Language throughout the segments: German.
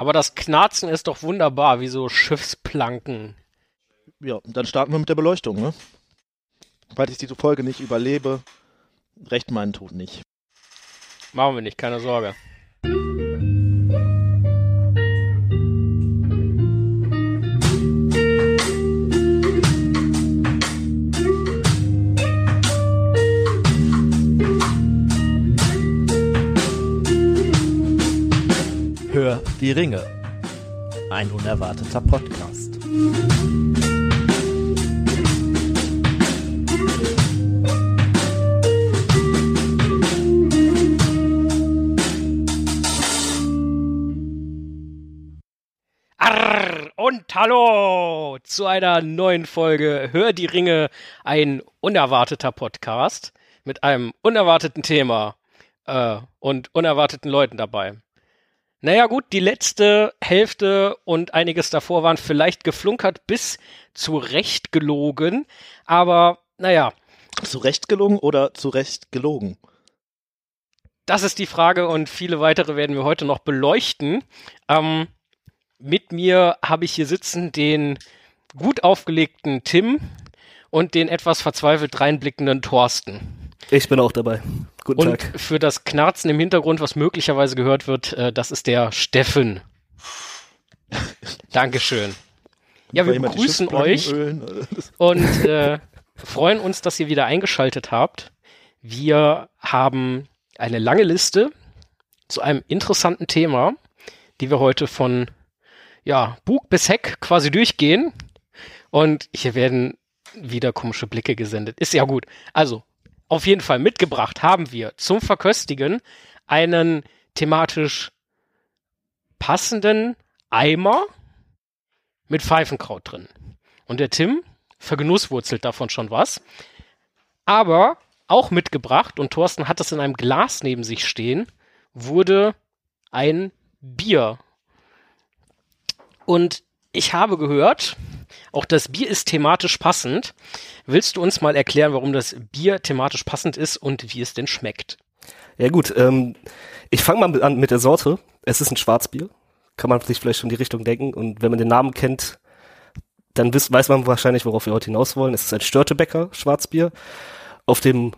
Aber das Knarzen ist doch wunderbar, wie so Schiffsplanken. Ja, dann starten wir mit der Beleuchtung, ne? Falls ich diese Folge nicht überlebe, recht meinen Tod nicht. Machen wir nicht, keine Sorge. Die Ringe. Ein unerwarteter Podcast. Arr und hallo zu einer neuen Folge Hör die Ringe, ein unerwarteter Podcast mit einem unerwarteten Thema äh, und unerwarteten Leuten dabei. Naja gut, die letzte Hälfte und einiges davor waren vielleicht geflunkert bis zurecht gelogen, aber naja. Zurecht gelungen oder zurecht gelogen? Das ist die Frage und viele weitere werden wir heute noch beleuchten. Ähm, mit mir habe ich hier sitzen den gut aufgelegten Tim und den etwas verzweifelt reinblickenden Thorsten. Ich bin auch dabei. Guten und Tag. für das Knarzen im Hintergrund, was möglicherweise gehört wird, äh, das ist der Steffen. Dankeschön. Ja, wir begrüßen euch ölen. und äh, freuen uns, dass ihr wieder eingeschaltet habt. Wir haben eine lange Liste zu einem interessanten Thema, die wir heute von ja, Bug bis Heck quasi durchgehen. Und hier werden wieder komische Blicke gesendet. Ist ja gut. Also, auf jeden Fall mitgebracht haben wir zum Verköstigen einen thematisch passenden Eimer mit Pfeifenkraut drin. Und der Tim vergenusswurzelt davon schon was. Aber auch mitgebracht, und Thorsten hat das in einem Glas neben sich stehen, wurde ein Bier. Und ich habe gehört, auch das Bier ist thematisch passend. Willst du uns mal erklären, warum das Bier thematisch passend ist und wie es denn schmeckt? Ja gut, ähm, ich fange mal an mit der Sorte. Es ist ein Schwarzbier. Kann man sich vielleicht schon die Richtung denken. Und wenn man den Namen kennt, dann wiss, weiß man wahrscheinlich, worauf wir heute hinaus wollen. Es ist ein Störtebecker Schwarzbier. Auf dem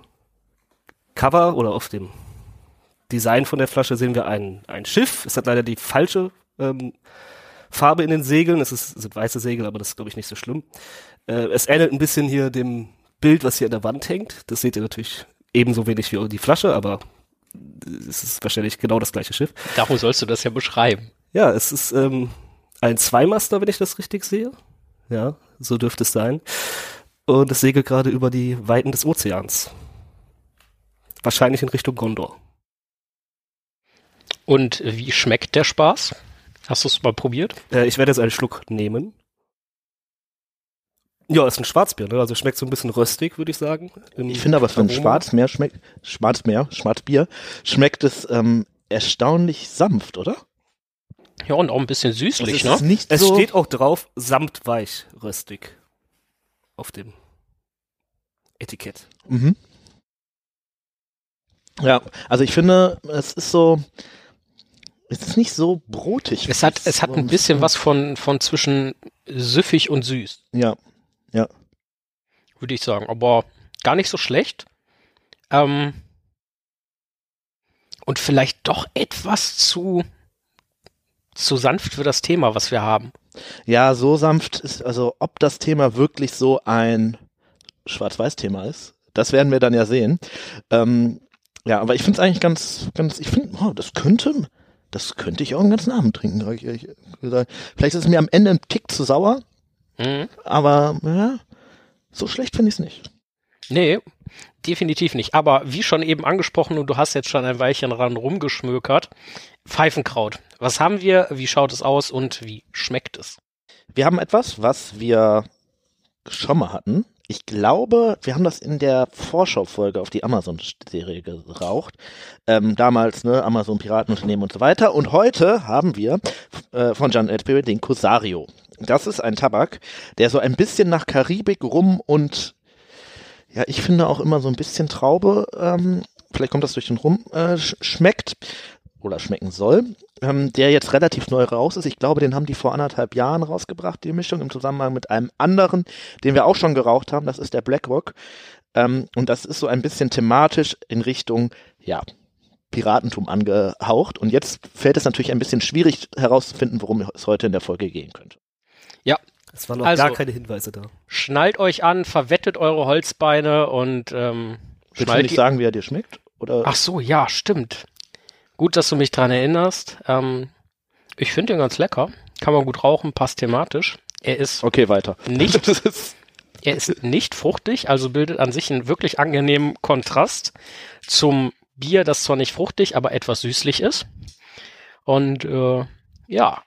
Cover oder auf dem Design von der Flasche sehen wir ein, ein Schiff. Es hat leider die falsche ähm, Farbe in den Segeln. Es ist, sind weiße Segel, aber das ist, glaube ich, nicht so schlimm. Äh, es ähnelt ein bisschen hier dem Bild, was hier an der Wand hängt. Das seht ihr natürlich ebenso wenig wie die Flasche, aber es ist wahrscheinlich genau das gleiche Schiff. Darum sollst du das ja beschreiben. Ja, es ist ähm, ein Zweimaster, wenn ich das richtig sehe. Ja, so dürfte es sein. Und es segelt gerade über die Weiten des Ozeans. Wahrscheinlich in Richtung Gondor. Und wie schmeckt der Spaß? Hast du es mal probiert? Äh, ich werde jetzt einen Schluck nehmen. Ja, ist ein Schwarzbier, ne? Also schmeckt so ein bisschen röstig, würde ich sagen. Ich finde aber für ein. Schwarzmeer schmeckt, Schwarzmeer, Schwarzbier, schmeckt es ähm, erstaunlich sanft, oder? Ja, und auch ein bisschen süßlich, es ne? ist nicht Es so, steht auch drauf, samtweich röstig. Auf dem Etikett. Mhm. Ja, also ich finde, es ist so, es ist nicht so brotig. Es hat, es hat ein bisschen was von, von zwischen süffig und süß, Ja, würde ich sagen. Aber gar nicht so schlecht. Ähm, und vielleicht doch etwas zu, zu sanft für das Thema, was wir haben. ja, so sanft ist, also ob das Thema wirklich so ein Schwarz-Weiß-Thema ist, das werden wir dann ja sehen. Ähm, ja, aber ich finde es eigentlich ganz, ganz, ich finde, oh, das könnte, das könnte ich auch einen ganzen Abend trinken. sag ich ehrlich gesagt. Vielleicht ist es mir am Ende ein Tick zu sauer, Mhm. aber ja, so schlecht finde ich es nicht. Nee, definitiv nicht. Aber wie schon eben angesprochen, und du hast jetzt schon ein Weilchen dran rumgeschmökert, Pfeifenkraut. Was haben wir? Wie schaut es aus und wie schmeckt es? Wir haben etwas, was wir schon mal hatten. Ich glaube, wir haben das in der Vorschaufolge auf die Amazon-Serie geraucht. Ähm, damals, ne, Amazon Piratenunternehmen und so weiter. Und heute haben wir äh, von John Edbury den Cosario. Das ist ein Tabak, der so ein bisschen nach Karibik rum und ja, ich finde auch immer so ein bisschen Traube, ähm, vielleicht kommt das durch den Rum, äh, sch schmeckt. Oder schmecken soll, ähm, der jetzt relativ neu raus ist. Ich glaube, den haben die vor anderthalb Jahren rausgebracht, die Mischung im Zusammenhang mit einem anderen, den wir auch schon geraucht haben. Das ist der BlackRock. Ähm, und das ist so ein bisschen thematisch in Richtung, ja, Piratentum angehaucht. Und jetzt fällt es natürlich ein bisschen schwierig herauszufinden, worum es heute in der Folge gehen könnte. Ja. Es waren noch Also- gar keine Hinweise da. Schnallt euch an, verwettet eure Holzbeine und ähm, Willst du nicht sagen, wie er dir schmeckt? Oder? Ach so, ja, stimmt. Gut, dass du mich dran erinnerst. Ähm, ich finde ihn ganz lecker. Kann man gut rauchen, passt thematisch. Er ist Okay, weiter. nicht, er ist nicht fruchtig, also bildet an sich einen wirklich angenehmen Kontrast zum Bier, das zwar nicht fruchtig, aber etwas süßlich ist. Und äh, ja,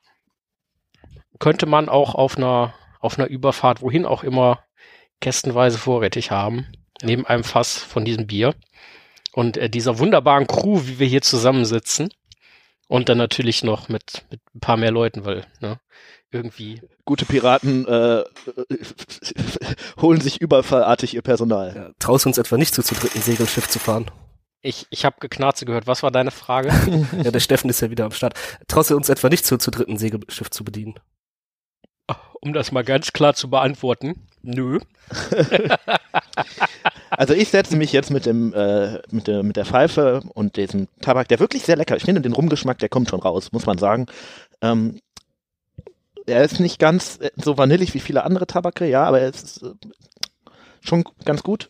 könnte man auch auf einer auf einer Überfahrt, wohin auch immer, kästenweise vorrätig haben, neben einem Fass von diesem Bier und äh, dieser wunderbaren Crew, wie wir hier zusammensitzen. Und dann natürlich noch mit, mit ein paar mehr Leuten, weil ne, irgendwie gute Piraten äh, holen sich überfallartig ihr Personal. Ja, traust du uns etwa nicht zu, zu dritten Segelschiff zu fahren? Ich, ich habe Geknarze gehört. Was war deine Frage? Ja, der Steffen ist ja wieder am Start. Traust du uns etwa nicht zu, zu dritten Segelschiff zu bedienen? um das mal ganz klar zu beantworten. Nö. Also ich setze mich jetzt mit dem äh, mit der mit der Pfeife und diesem Tabak, der wirklich sehr lecker. Ich finde den Rumgeschmack, der kommt schon raus, muss man sagen. Ähm, er ist nicht ganz äh, so vanillig wie viele andere Tabake, ja, aber er ist äh, schon ganz gut.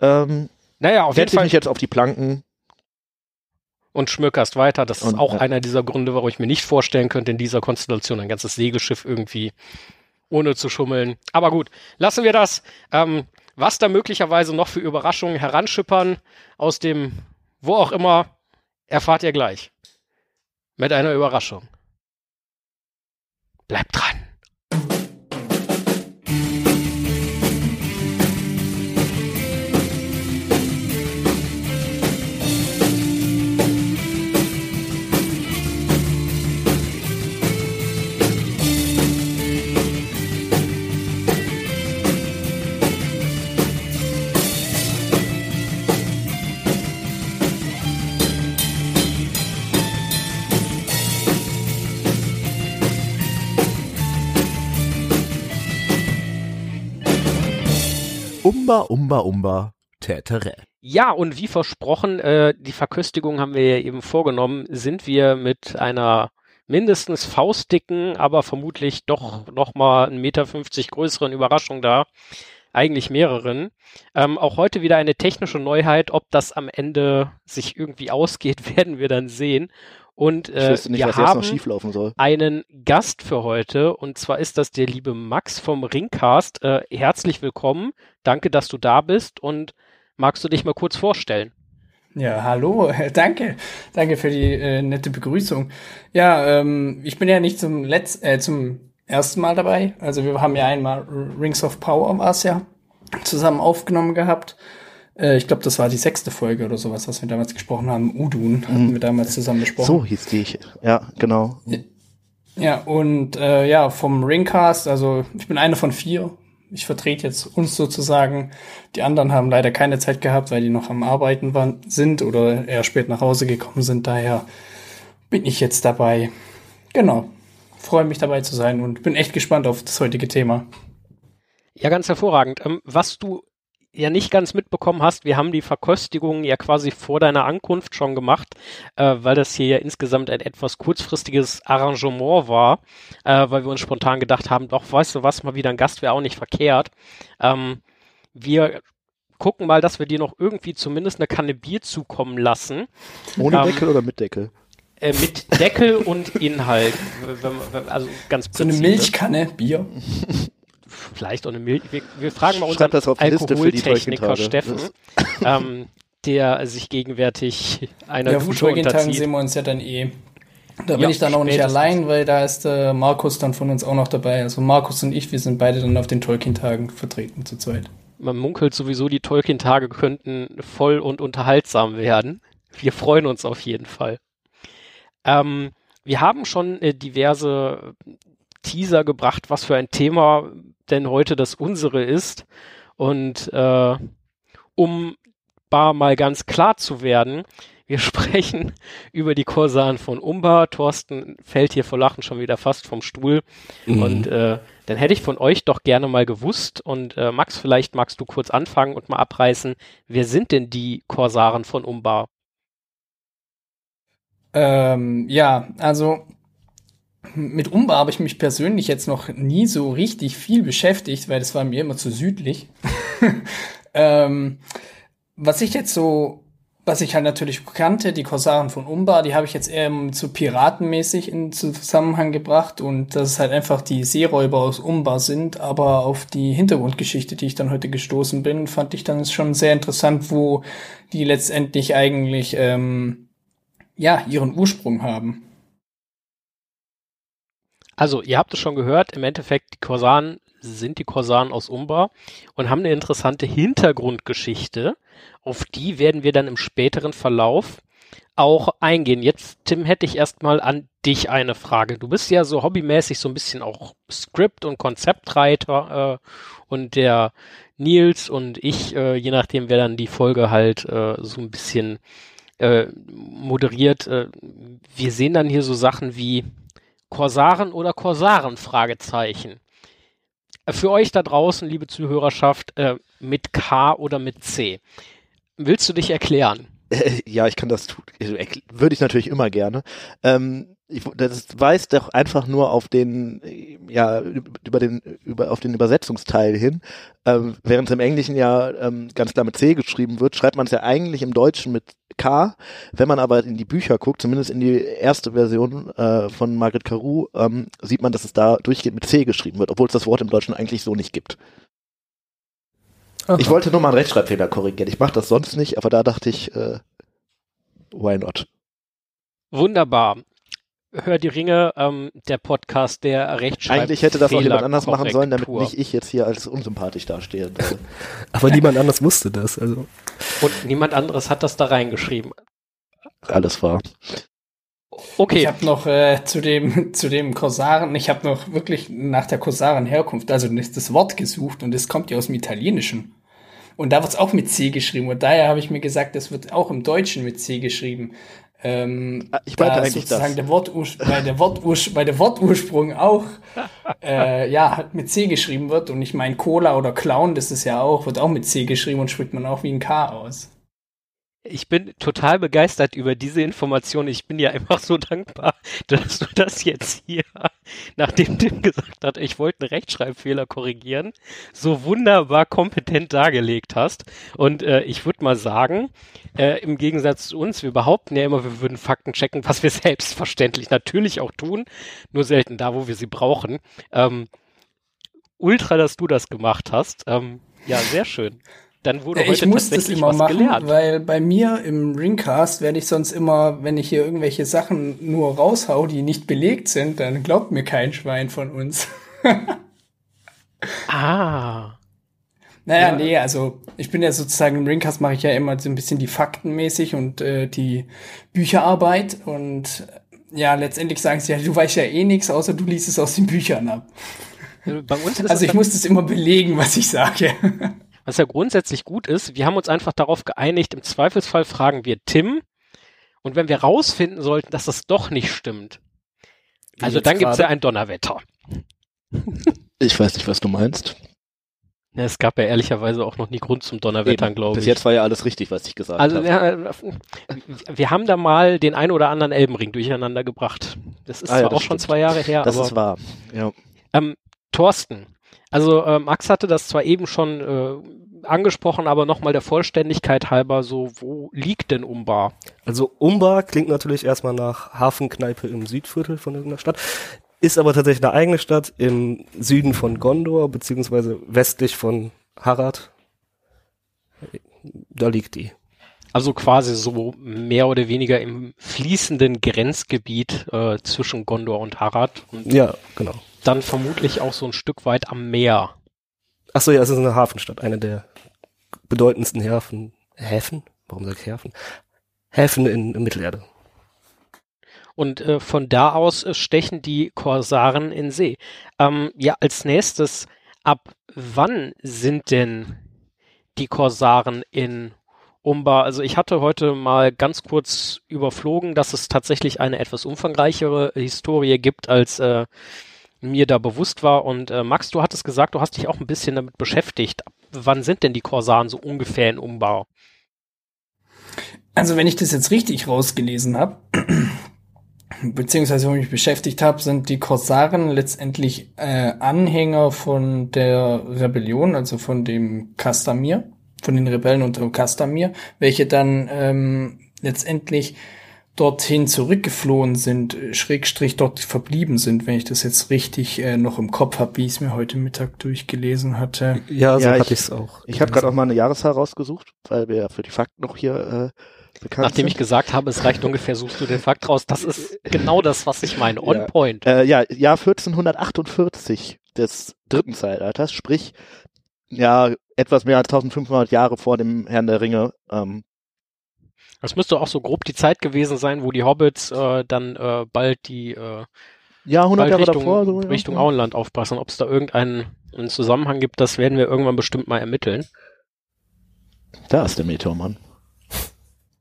Ähm, Naja, auf jeden setze ich Fall. mich jetzt auf die Planken. Und schmökerst weiter. Das ist Und, auch ja. einer dieser Gründe, warum ich mir nicht vorstellen könnte, in dieser Konstellation ein ganzes Segelschiff irgendwie ohne zu schummeln. Aber gut, lassen wir das. Ähm, was da möglicherweise noch für Überraschungen heranschippern aus dem, wo auch immer, erfahrt ihr gleich. Mit einer Überraschung. Bleibt dran. Umba, umba, umba, tätere. Ja, und wie versprochen, äh, die Verköstigung haben wir ja eben vorgenommen, sind wir mit einer mindestens faustdicken, aber vermutlich doch nochmal 1,50 Meter größeren Überraschung da. Eigentlich mehreren. Ähm, auch heute wieder eine technische Neuheit. Ob das am Ende sich irgendwie ausgeht, werden wir dann sehen. Und Ich äh, nicht, wir was jetzt haben noch schieflaufen soll. einen Gast für heute und zwar ist das der liebe Max vom Ringcast. Äh, herzlich willkommen. Danke, dass du da bist und magst du dich mal kurz vorstellen? Ja, hallo, danke. Danke für die äh, nette Begrüßung. Ja, ähm, ich bin ja nicht zum Letz äh, zum ersten Mal dabei. Also wir haben ja einmal Rings of Power war's ja zusammen aufgenommen gehabt. Äh, ich glaube, das war die sechste Folge oder sowas, was wir damals gesprochen haben. Udun hatten wir damals zusammen besprochen. So hieß die. ich- Ja, genau. Ja, und äh, ja, vom Ringcast, also ich bin einer von vier. Ich vertrete jetzt uns sozusagen. Die anderen haben leider keine Zeit gehabt, weil die noch am Arbeiten waren, sind oder eher spät nach Hause gekommen sind. Daher bin ich jetzt dabei. Genau. Freue mich dabei zu sein und bin echt gespannt auf das heutige Thema. Ja, ganz hervorragend. Ähm, was du ja nicht ganz mitbekommen hast, wir haben die Verköstigung ja quasi vor deiner Ankunft schon gemacht, äh, weil das hier ja insgesamt ein etwas kurzfristiges Arrangement war, äh, weil wir uns spontan gedacht haben, doch, weißt du was, mal wieder ein Gast wäre auch nicht verkehrt. Ähm, wir gucken mal, dass wir dir noch irgendwie zumindest eine Kanne Bier zukommen lassen. Ohne Ähm, Deckel oder mit Deckel? Äh, mit Deckel und Inhalt. Wenn, wenn, also ganz So eine präzise. Milchkanne, Bier. Vielleicht auch eine Milch. Wir, wir fragen mal unseren Alkoholtechniker. Steffen, ähm, der sich gegenwärtig einer Ja, auf den Dusche Tolkien-Tagen unterzieht. sehen wir uns ja dann eh. Da bin Ja, ich dann auch nicht allein, weil da ist äh, Markus dann von uns auch noch dabei. Also Markus und ich, wir sind beide dann auf den Tolkien-Tagen vertreten zu zweit. Man munkelt sowieso, die Tolkien-Tage könnten voll und unterhaltsam werden. Wir freuen uns auf jeden Fall. Ähm, wir haben schon äh, diverse Teaser gebracht, was für ein Thema denn heute das unsere ist. Und äh, um bar mal ganz klar zu werden, Wir sprechen über die Korsaren von Umba. Thorsten fällt hier vor Lachen schon wieder fast vom Stuhl. Mhm. Und äh, dann hätte ich von euch doch gerne mal gewusst. Und äh, Max, vielleicht magst du kurz anfangen und mal abreißen. Wer sind denn die Korsaren von Umba? Ähm, ja, also mit Umba habe ich mich persönlich jetzt noch nie so richtig viel beschäftigt, weil das war mir immer zu südlich. ähm, was ich jetzt so, was ich halt natürlich kannte, die Korsaren von Umba, die habe ich jetzt eher so piratenmäßig in Zusammenhang gebracht und dass es halt einfach die Seeräuber aus Umba sind, aber auf die Hintergrundgeschichte, die ich dann heute gestoßen bin, fand ich dann schon sehr interessant, wo die letztendlich eigentlich ähm, ja ihren Ursprung haben. Also, ihr habt es schon gehört, im Endeffekt, die Korsaren sind die Korsaren aus Umbar und haben eine interessante Hintergrundgeschichte. Auf die werden wir dann im späteren Verlauf auch eingehen. Jetzt, Tim, hätte ich erstmal an dich eine Frage. Du bist ja so hobbymäßig so ein bisschen auch Skript- und Konzeptreiter äh, und der Nils und ich, äh, je nachdem, wer dann die Folge halt äh, so ein bisschen äh, moderiert, äh, wir sehen dann hier so Sachen wie Korsaren oder Korsaren? Fragezeichen. Für euch da draußen, liebe Zuhörerschaft, äh, mit K oder mit C. Willst du dich erklären? Ja, ich kann das tun. Würde ich natürlich immer gerne. Ähm, ich, das weist doch einfach nur auf den, ja, über den, über, auf den Übersetzungsteil hin. Ähm, während es im Englischen ja ähm, ganz klar mit C geschrieben wird, schreibt man es ja eigentlich im Deutschen mit K. Wenn man aber in die Bücher guckt, zumindest in die erste Version äh, von Margaret Carew, ähm, sieht man, dass es da durchgehend mit C geschrieben wird, obwohl es das Wort im Deutschen eigentlich so nicht gibt. Aha. Ich wollte nur mal einen Rechtschreibfehler korrigieren. Ich mache das sonst nicht, aber da dachte ich, äh, why not? Wunderbar. Hör die Ringe, ähm, der Podcast, der Rechtschreibfehler. Eigentlich hätte das auch jemand anders machen sollen, damit nicht ich jetzt hier als unsympathisch dastehe. aber niemand anders wusste das. Also. Und niemand anderes hat das da reingeschrieben. Alles wahr. Okay. Ich habe noch äh, zu dem zu dem Korsaren, ich habe noch wirklich nach der Korsaren-Herkunft, also das Wort gesucht und es kommt ja aus dem Italienischen. Und da wird es auch mit C geschrieben. Und daher habe ich mir gesagt, das wird auch im Deutschen mit C geschrieben. Ähm, ah, ich meinte eigentlich sozusagen das. Der Wortursprung, weil, der Wortursprung, weil der Wortursprung auch äh, ja, mit C geschrieben wird. Und ich meine, Cola oder Clown, das ist ja auch, wird auch mit C geschrieben und spricht man auch wie ein K aus. Ich bin total begeistert über diese Information. Ich bin ja einfach so dankbar, dass du das jetzt hier, nachdem Tim gesagt hat, ich wollte einen Rechtschreibfehler korrigieren, so wunderbar kompetent dargelegt hast. Und äh, ich würde mal sagen, äh, im Gegensatz zu uns, wir behaupten ja immer, wir würden Fakten checken, was wir selbstverständlich natürlich auch tun, nur selten da, wo wir sie brauchen. Ähm, ultra, dass du das gemacht hast. Ähm, ja, sehr schön dann wurde ich heute muss das immer machen, gelernt. weil bei mir im Ringcast werde ich sonst immer, wenn ich hier irgendwelche Sachen nur raushau, die nicht belegt sind, dann glaubt mir kein Schwein von uns. ah. Naja, ja. nee, also ich bin ja sozusagen im Ringcast mache ich ja immer so ein bisschen die Fakten mäßig und äh, die Bücherarbeit und ja, letztendlich sagen sie ja, du weißt ja eh nichts, außer du liest es aus den Büchern ab. also ich muss das immer belegen, was ich sage. Was ja grundsätzlich gut ist, wir haben uns einfach darauf geeinigt, im Zweifelsfall fragen wir Tim. Und wenn wir rausfinden sollten, dass das doch nicht stimmt, Wie also dann gibt es ja ein Donnerwetter. Ich weiß nicht, was du meinst. Ja, es gab ja ehrlicherweise auch noch nie Grund zum Donnerwettern, glaube ich. Bis jetzt war ja alles richtig, was ich gesagt also, habe. Also ja, wir haben da mal den ein oder anderen Elbenring durcheinander gebracht. Das ist ah, zwar ja, auch stimmt. schon zwei Jahre her, das aber. Das ist wahr, ja. Ähm, Thorsten, also äh, Max hatte das zwar eben schon äh, angesprochen, aber nochmal der Vollständigkeit halber, so wo liegt denn Umbar? Also Umbar klingt natürlich erstmal nach Hafenkneipe im Südviertel von irgendeiner Stadt, ist aber tatsächlich eine eigene Stadt im Süden von Gondor, beziehungsweise westlich von Harad. Da liegt die. Also quasi so mehr oder weniger im fließenden Grenzgebiet äh, zwischen Gondor und Harad. Und ja, genau. Dann vermutlich auch so ein Stück weit am Meer. Ach so, ja, es ist eine Hafenstadt, eine der bedeutendsten Häfen. Häfen? Warum sag ich Häfen? Häfen in, in Mittelerde. Und äh, von da aus äh, stechen die Korsaren in See. Ähm, ja, als nächstes, ab wann sind denn die Korsaren in Umbar. Also ich hatte heute mal ganz kurz überflogen, dass es tatsächlich eine etwas umfangreichere Historie gibt, als äh, mir da bewusst war. Und äh, Max, du hattest gesagt, du hast dich auch ein bisschen damit beschäftigt. Wann sind denn die Korsaren so ungefähr in Umbau? Also wenn ich das jetzt richtig rausgelesen habe, beziehungsweise wo ich mich beschäftigt habe, sind die Korsaren letztendlich äh, Anhänger von der Rebellion, also von dem Kastamir von den Rebellen unter Kastamir, welche dann ähm, letztendlich dorthin zurückgeflohen sind, Schrägstrich dort verblieben sind, wenn ich das jetzt richtig äh, noch im Kopf habe, wie ich es mir heute Mittag durchgelesen hatte. Ja, so Ja, hatte ich- ich es auch. Ich habe gerade auch mal eine Jahreszahl rausgesucht, weil wir ja für die Fakten noch hier äh, bekannt Nachdem sind. ich gesagt habe, es reicht ungefähr, suchst du den Fakt raus. Das ist genau das, was ich meine. On Ja. point. Äh, ja, Jahr 1448 des dritten Zeitalters, sprich ja etwas mehr als 1500 Jahre vor dem Herrn der Ringe. Ähm, Das müsste auch so grob die Zeit gewesen sein, wo die Hobbits äh, dann äh, bald die äh, ja, 100 bald Jahre Richtung, davor. So, ja. Richtung Auenland aufpassen. Ob es da irgendeinen einen Zusammenhang gibt, das werden wir irgendwann bestimmt mal ermitteln. Da ist der Meteormann.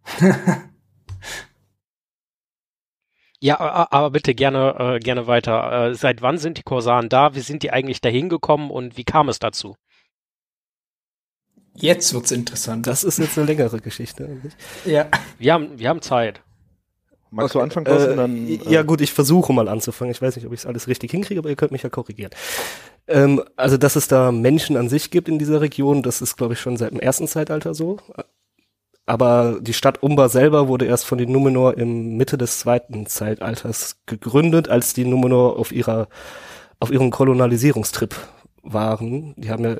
Ja, aber bitte gerne, äh, gerne weiter. Äh, seit wann sind die Korsaren da? Wie sind die eigentlich dahin gekommen und wie kam es dazu? Jetzt wird's interessant. Das ist jetzt eine längere Geschichte. eigentlich. ja. Wir haben, wir haben Zeit. Magst du Okay. anfangen, Thorsten? Äh, dann, äh, ja gut, ich versuche mal anzufangen. Ich weiß nicht, ob ich es alles richtig hinkriege, aber ihr könnt mich ja korrigieren. Ähm, also, dass es da Menschen an sich gibt in dieser Region, das ist, glaube ich, schon seit dem ersten Zeitalter so. Aber die Stadt Umbar selber wurde erst von den Numenor im Mitte des zweiten Zeitalters gegründet, als die Numenor auf ihrer auf ihrem Kolonialisierungstrip waren. Die haben ja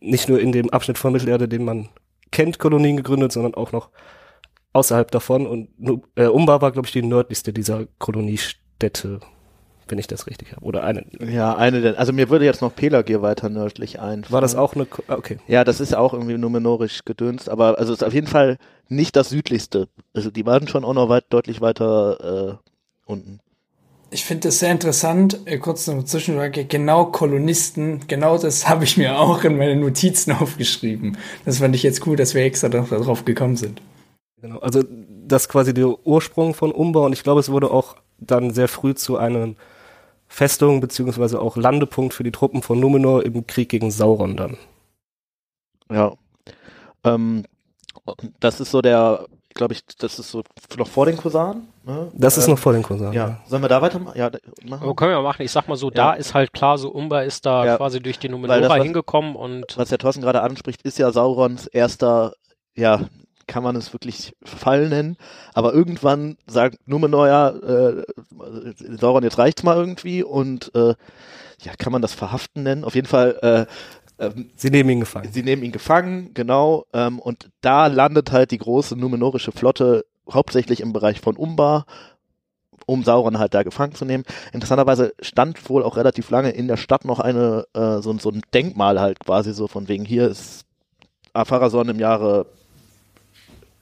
nicht nur in dem Abschnitt von Mittelerde, den man kennt, Kolonien gegründet, sondern auch noch außerhalb davon. Und äh, Umbar war, glaube ich, die nördlichste dieser Koloniestädte, wenn ich das richtig habe. Oder eine. ja, eine der, also mir würde jetzt noch Pelagir weiter nördlich ein. War das auch eine? Ah, okay. Ja, das ist auch irgendwie numenorisch gedönst, aber also es ist auf jeden Fall nicht das südlichste. Also die waren schon auch noch weit, deutlich weiter äh, unten. Ich finde das sehr interessant. Äh, kurz noch eine Zwischenfrage. Genau Kolonisten, genau das habe ich mir auch in meine Notizen aufgeschrieben. Das fand ich jetzt cool, dass wir extra da- darauf gekommen sind. Genau. Also das ist quasi der Ursprung von Umbar und ich glaube, es wurde auch dann sehr früh zu einem Festung beziehungsweise auch Landepunkt für die Truppen von Numenor im Krieg gegen Sauron dann. Ja. Ähm, das ist so der, glaube ich, das ist so noch vor den Korsaren. Ne? Das ist Ähm, noch vor den Korsaren. Ja, sollen wir da weitermachen? Ja, da- machen? Aber können wir mal machen. Ich sag mal so, da Ja. ist halt klar, so Umba ist da Ja. quasi durch die Numenora was- hingekommen und Was der Thorsten gerade anspricht, ist ja Saurons erster, ja, kann man es wirklich Fall nennen, aber irgendwann sagt Numenor ja, äh, Sauron, jetzt reicht's mal irgendwie und äh, ja, kann man das Verhaften nennen? Auf jeden Fall, äh, ähm, Sie nehmen ihn gefangen. sie nehmen ihn gefangen, genau, ähm, und da landet halt die große numenorische Flotte hauptsächlich im Bereich von Umbar, um Sauron halt da gefangen zu nehmen. Interessanterweise stand wohl auch relativ lange in der Stadt noch eine, äh, so, so ein Denkmal halt quasi so von wegen hier ist Apharason im Jahre,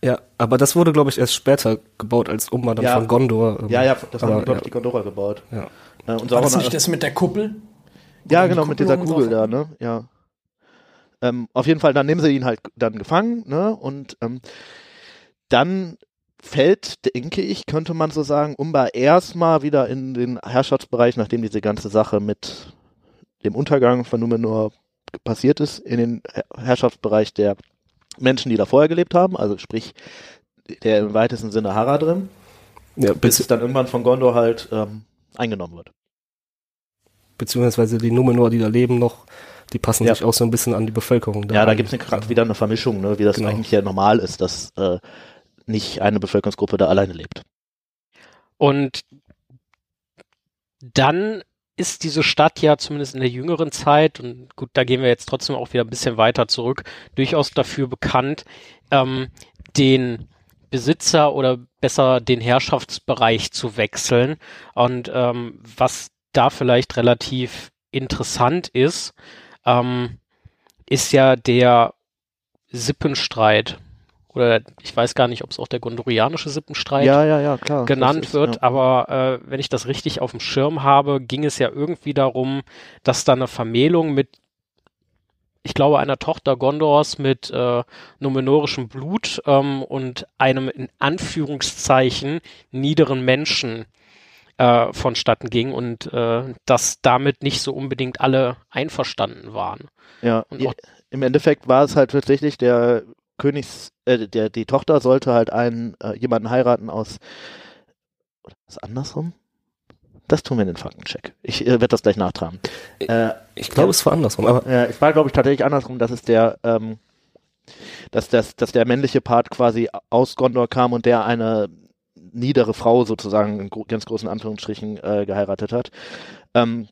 Ja, aber das wurde, glaube ich, erst später gebaut, als Umbar dann Ja. von Gondor. ähm, ja, ja, das haben, glaube ich, ja. die Gondora gebaut. Ja. Äh, und War das nicht das mit der Kuppel? Ja, genau, mit dieser Kugel da, ne? Ja. Ähm, auf jeden Fall, dann nehmen sie ihn halt dann gefangen, ne? Und ähm, dann fällt, denke ich, könnte man so sagen, Umbar erstmal wieder in den Herrschaftsbereich, nachdem diese ganze Sache mit dem Untergang von Numenor passiert ist, in den Her- Herrschaftsbereich der Menschen, die da vorher gelebt haben, also sprich der im weitesten Sinne Haradrim, Ja, bis es dann irgendwann von Gondor halt ähm, eingenommen wird. beziehungsweise die Numenor, die da leben noch, die passen Ja. sich auch so ein bisschen an die Bevölkerung. Ja, da gibt es gerade wieder eine Vermischung, ne, wie das Genau. eigentlich ja normal ist, dass äh, nicht eine Bevölkerungsgruppe da alleine lebt. Und dann ist diese Stadt ja zumindest in der jüngeren Zeit, und gut, da gehen wir jetzt trotzdem auch wieder ein bisschen weiter zurück, durchaus dafür bekannt, ähm, den Besitzer oder besser den Herrschaftsbereich zu wechseln. Und ähm, was da vielleicht relativ interessant ist, ähm, ist ja der Sippenstreit. Oder ich weiß gar nicht, ob es auch der gondorianische Sippenstreit Ja, ja, ja, klar. genannt ist, wird, aber äh, wenn ich das richtig auf dem Schirm habe, ging es ja irgendwie darum, dass da eine Vermählung mit ich glaube, einer Tochter Gondors mit äh, numenorischem Blut ähm, und einem in Anführungszeichen niederen Menschen äh, vonstatten ging und äh, dass damit nicht so unbedingt alle einverstanden waren. Ja, im Endeffekt war es halt tatsächlich der Königs, äh, der, die Tochter sollte halt einen, äh, jemanden heiraten aus, oder was andersrum? Das tun wir in den Faktencheck. Ich äh, werde das gleich nachtragen. Äh, Ich glaube, es war andersrum, aber Ja, es war, glaube ich, tatsächlich andersrum, dass es der, ähm, dass, das, dass der männliche Part quasi aus Gondor kam und der eine niedere Frau sozusagen in gro ganz großen Anführungsstrichen äh, geheiratet hat. Ähm,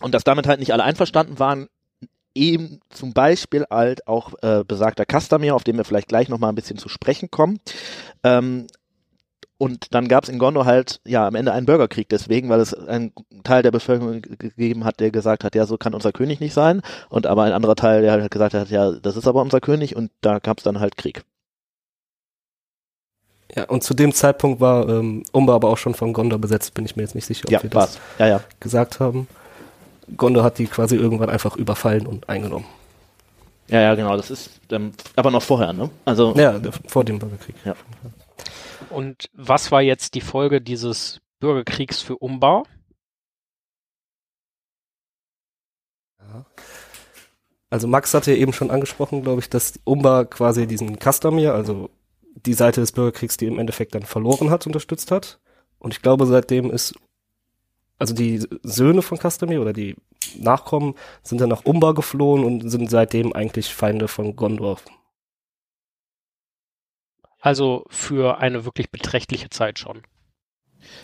und dass damit halt nicht alle einverstanden waren, eben zum Beispiel halt auch äh, besagter Castamir, auf den wir vielleicht gleich nochmal ein bisschen zu sprechen kommen. Ähm, und dann gab es in Gondor halt ja am Ende einen Bürgerkrieg deswegen, weil es einen Teil der Bevölkerung ge- gegeben hat, der gesagt hat, ja, so kann unser König nicht sein. Und aber ein anderer Teil, der halt gesagt hat, ja, das ist aber unser König und da gab es dann halt Krieg. ja, und zu dem Zeitpunkt war ähm, Umba aber auch schon von Gondor besetzt, bin ich mir jetzt nicht sicher, ob Ja, wir das war's. Ja, ja. gesagt haben. Gondor hat die quasi irgendwann einfach überfallen und eingenommen. Ja, ja, genau. Das ist ähm, aber noch vorher, ne? Also Ja, vor dem Bürgerkrieg. Und was war jetzt die Folge dieses Bürgerkriegs für Umbar? Also Max hatte ja eben schon angesprochen, glaube ich, dass Umba quasi diesen Castamir, also die Seite des Bürgerkriegs, die im Endeffekt dann verloren hat, unterstützt hat. Und ich glaube, seitdem ist, also die Söhne von Castamir oder die Nachkommen sind dann nach Umba geflohen und sind seitdem eigentlich Feinde von Gondor. Also für eine wirklich beträchtliche Zeit schon.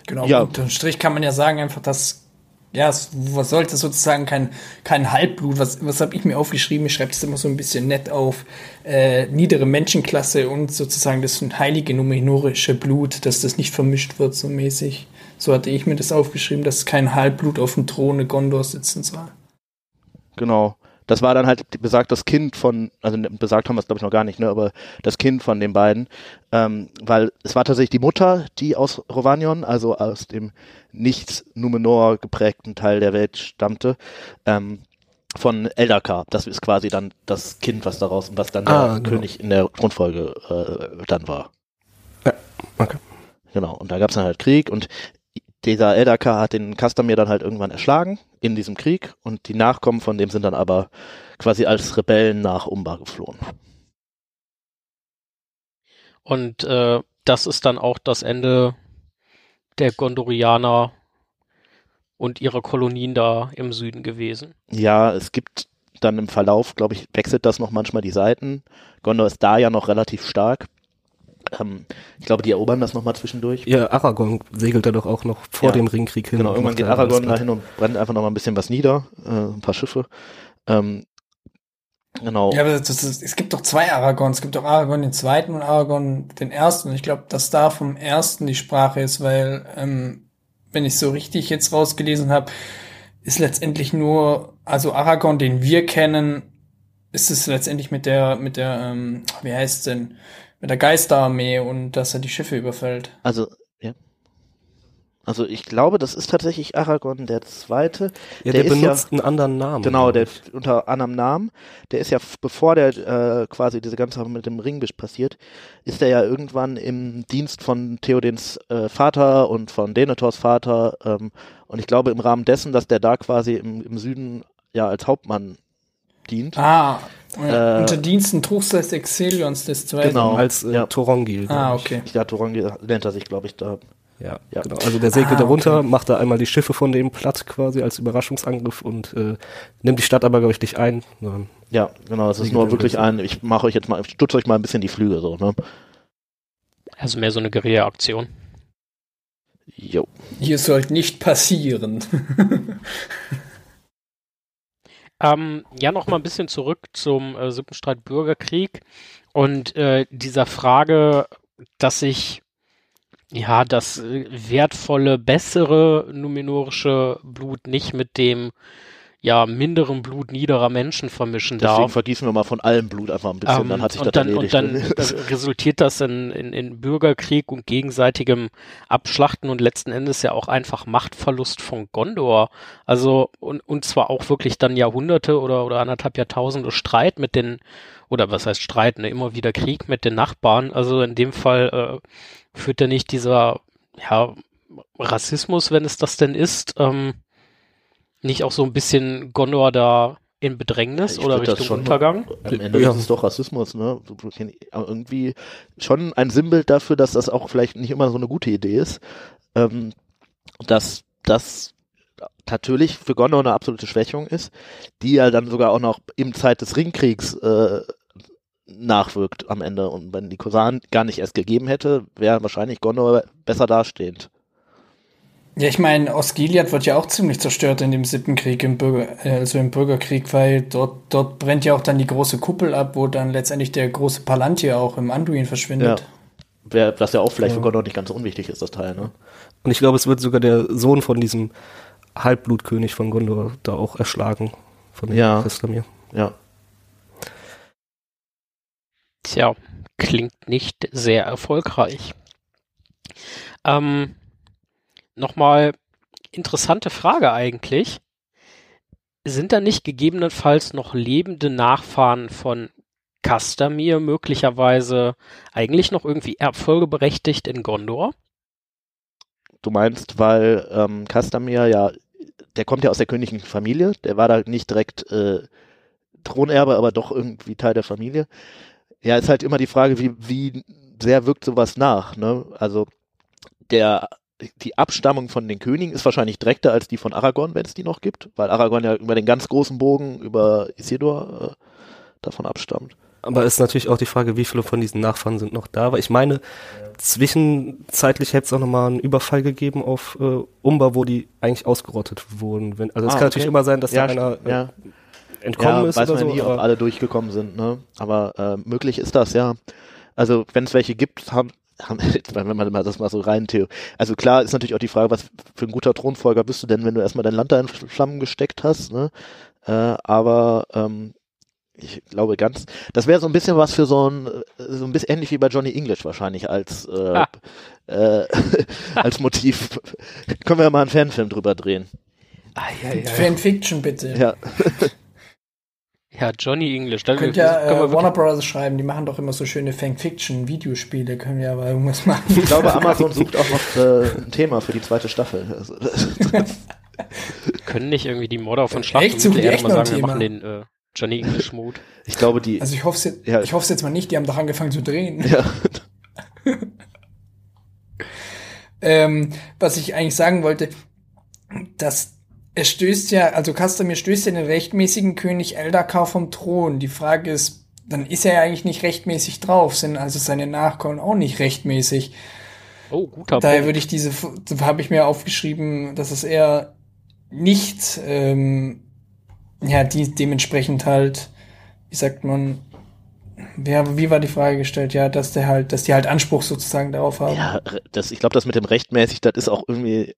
Genau, Ja. unterm Strich kann man ja sagen einfach, dass ja, es, was sollte sozusagen kein, kein Halbblut, was, was habe ich mir aufgeschrieben? Ich schreibe das immer so ein bisschen nett auf, äh, niedere Menschenklasse und sozusagen das heilige numenorische Blut, dass das nicht vermischt wird so mäßig. So hatte ich mir das aufgeschrieben, dass kein Halbblut auf dem Throne Gondor sitzen soll. Genau. Das war dann halt besagt das Kind von, also besagt haben wir es glaube ich noch gar nicht, ne, aber das Kind von den beiden, ähm, weil es war tatsächlich die Mutter, die aus Rovanion, also aus dem nicht Numenor geprägten Teil der Welt stammte, ähm, von Eldakar. Das ist quasi dann das Kind, was daraus, was dann der Ah, genau. König in der Thronfolge äh, dann war. Ja, okay. Genau, und da gab es dann halt Krieg und dieser Eldakar hat den Castamir dann halt irgendwann erschlagen in diesem Krieg und die Nachkommen von dem sind dann aber quasi als Rebellen nach Umbar geflohen. Und äh, das ist dann auch das Ende der Gondorianer und ihrer Kolonien da im Süden gewesen. Ja, es gibt dann im Verlauf, glaube ich, wechselt das noch manchmal die Seiten. Gondor ist da ja noch relativ stark. Ähm, ich glaube, die erobern das nochmal zwischendurch. Ja, Aragorn segelt da doch auch noch vor Ja. dem Ringkrieg hin. Genau, irgendwann geht da Aragorn platt. dahin und brennt einfach nochmal ein bisschen was nieder, äh, ein paar Schiffe. Ähm, genau. Ja, aber das ist, es gibt doch zwei Aragons. Es gibt doch Aragorn den zweiten und Aragorn den ersten. Und ich glaube, dass da vom ersten die Sprache ist, weil, ähm, wenn ich so richtig jetzt rausgelesen habe, ist letztendlich nur, also Aragorn, den wir kennen, ist es letztendlich mit der, mit der, ähm, wie heißt denn, mit der Geisterarmee und dass er die Schiffe überfällt. Also, ja. Also ich glaube, das ist tatsächlich Aragorn der Zweite. Ja, der der, ist ja- benutzt einen anderen Namen. Genau, der unter anderem Namen, der ist ja, bevor der äh, quasi diese ganze Sache mit dem Ringbisch passiert, ist er ja irgendwann im Dienst von Theodens äh, Vater und von Denethors Vater ähm, und ich glaube im Rahmen dessen, dass der da quasi im, im Süden ja als Hauptmann dient. Ah, äh, Äh, unter Diensten Truchsess Exelions des Zweiten. Genau. Als äh, Ja. Torongil. Ah, glaub ich. okay. Ja, Turangi nennt er sich, glaube ich, da. Ja, Ja. genau. Also der segelt Ah, da runter, okay. macht da einmal die Schiffe von dem platt quasi als Überraschungsangriff und äh, nimmt die Stadt aber, glaube ich, nicht ein. Ja, genau, es ist nur wirklich ein, ich mache euch jetzt mal, ich stutze euch mal ein bisschen die Flüge so, ne? Also mehr so eine Guerilla-Aktion. Jo. Hier sollte nicht passieren. Ähm, ja, noch mal ein bisschen zurück zum äh, Sippenstreit Bürgerkrieg und äh, dieser Frage, dass sich ja das äh, wertvolle, bessere numenorische Blut nicht mit dem ja minderem Blut niederer Menschen vermischen Deswegen darf. vergießen wir mal von allem Blut einfach ein bisschen, Ähm, dann hat sich und das dann, erledigt. Und dann äh, resultiert das in, in, in Bürgerkrieg und gegenseitigem Abschlachten und letzten Endes ja auch einfach Machtverlust von Gondor. Also und, und zwar auch wirklich dann Jahrhunderte oder, oder anderthalb Jahrtausende Streit mit den, oder was heißt Streit, ne, immer wieder Krieg mit den Nachbarn. Also in dem Fall äh, führt ja nicht dieser ja, Rassismus, wenn es das denn ist, ähm, nicht auch so ein bisschen Gondor da in Bedrängnis Ich oder Richtung schon- Untergang? Am Ende Ja. ist es doch Rassismus, ne? Aber Irgendwie schon ein Sinnbild dafür, dass das auch vielleicht nicht immer so eine gute Idee ist. Ähm, dass das natürlich für Gondor eine absolute Schwächung ist, die ja dann sogar auch noch im Zeit des Ringkriegs äh, nachwirkt am Ende. Und wenn die Kosan gar nicht erst gegeben hätte, wäre wahrscheinlich Gondor besser dastehend. Ja, ich meine, Osgiliath wird ja auch ziemlich zerstört in dem Sippenkrieg, im Bürger, äh, also im Bürgerkrieg, weil dort, dort brennt ja auch dann die große Kuppel ab, wo dann letztendlich der große Palantir auch im Anduin verschwindet. Wär, was ja auch vielleicht Ja. für Gondor nicht ganz so unwichtig ist, das Teil, ne? Und ich glaube, es wird sogar der Sohn von diesem Halbblutkönig von Gondor da auch erschlagen. Von dem Ja. Christamir. Ja. Tja, klingt nicht sehr erfolgreich. Ähm, Nochmal interessante Frage eigentlich. Sind da nicht gegebenenfalls noch lebende Nachfahren von Castamir möglicherweise eigentlich noch irgendwie erbfolgeberechtigt in Gondor? Du meinst, weil ähm, Castamir ja, der kommt ja aus der königlichen Familie, der war da nicht direkt äh, Thronerbe, aber doch irgendwie Teil der Familie. Ja, ist halt immer die Frage, wie, wie sehr wirkt sowas nach, ne? Also der die Abstammung von den Königen ist wahrscheinlich direkter als die von Aragorn, wenn es die noch gibt, weil Aragorn ja über den ganz großen Bogen über Isildur äh, davon abstammt. Aber ist natürlich auch die Frage, wie viele von diesen Nachfahren sind noch da, weil ich meine, zwischenzeitlich hätte es auch nochmal einen Überfall gegeben auf äh, Umba, wo die eigentlich ausgerottet wurden. Wenn, also es Ah, kann okay. natürlich immer sein, dass ja, da einer äh, ja. entkommen ja, ist weiß oder man so. nie, ob alle durchgekommen sind, ne? Aber äh, möglich ist das, ja. Also wenn es welche gibt, haben, haben wenn man das mal so rein theo. Also klar ist natürlich auch die Frage, was für ein guter Thronfolger bist du denn, wenn du erstmal dein Land da in Flammen gesteckt hast, ne? Äh, aber ähm, ich glaube ganz, das wäre so ein bisschen was für so ein, äh, so ein bisschen ähnlich wie bei Johnny English wahrscheinlich als äh, Ah. äh, als Motiv. Können wir ja mal einen Fanfilm drüber drehen. Fanfiction bitte. Ja. Ja, Johnny English. Da Könnt ja äh, wirklich- Warner Brothers schreiben, die machen doch immer so schöne Fanfiction-Videospiele, können wir aber irgendwas machen. Ich glaube, Amazon sucht auch noch äh, ein Thema für die zweite Staffel. Also, können nicht irgendwie die Modder von Schlacht Echt? und Mittelerde echt mal sagen, wir machen den äh, Johnny English Mode. ich glaube, die. Also ich hoffe es jetzt, Ja. ich jetzt mal nicht, die haben doch angefangen zu drehen. ja, Ähm, was ich eigentlich sagen wollte, dass er stößt ja, also Castamir stößt ja den rechtmäßigen König Eldakar vom Thron. Die Frage ist, dann ist er ja eigentlich nicht rechtmäßig drauf, sind also seine Nachkommen auch nicht rechtmäßig. Oh, guter Daher Punkt. würde ich diese, habe ich mir aufgeschrieben, dass es eher nicht, ähm, ja, die dementsprechend halt, wie sagt man, ja, wie war die Frage gestellt? Ja, dass der halt, dass die halt Anspruch sozusagen darauf haben. ja das, ich glaube, das mit dem rechtmäßig, das ist auch irgendwie.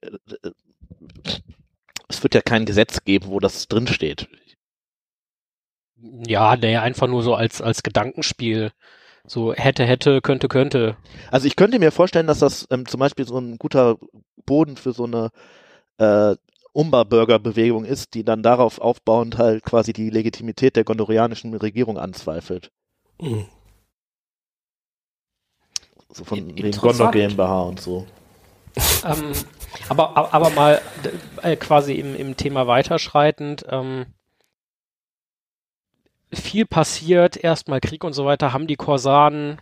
Es wird ja kein Gesetz geben, wo das drinsteht. Ja, der einfach nur so als, als Gedankenspiel. So hätte, hätte, könnte, könnte. Also ich könnte mir vorstellen, dass das ähm, zum Beispiel so ein guter Boden für so eine äh, Umba-Burger-Bewegung ist, die dann darauf aufbauend halt quasi die Legitimität der gondorianischen Regierung anzweifelt. Mhm. So von wegen. Gondor GmbH und so. ähm, aber, aber, mal äh, quasi im, im Thema weiterschreitend, ähm, viel passiert, erstmal Krieg und so weiter, haben die Korsaren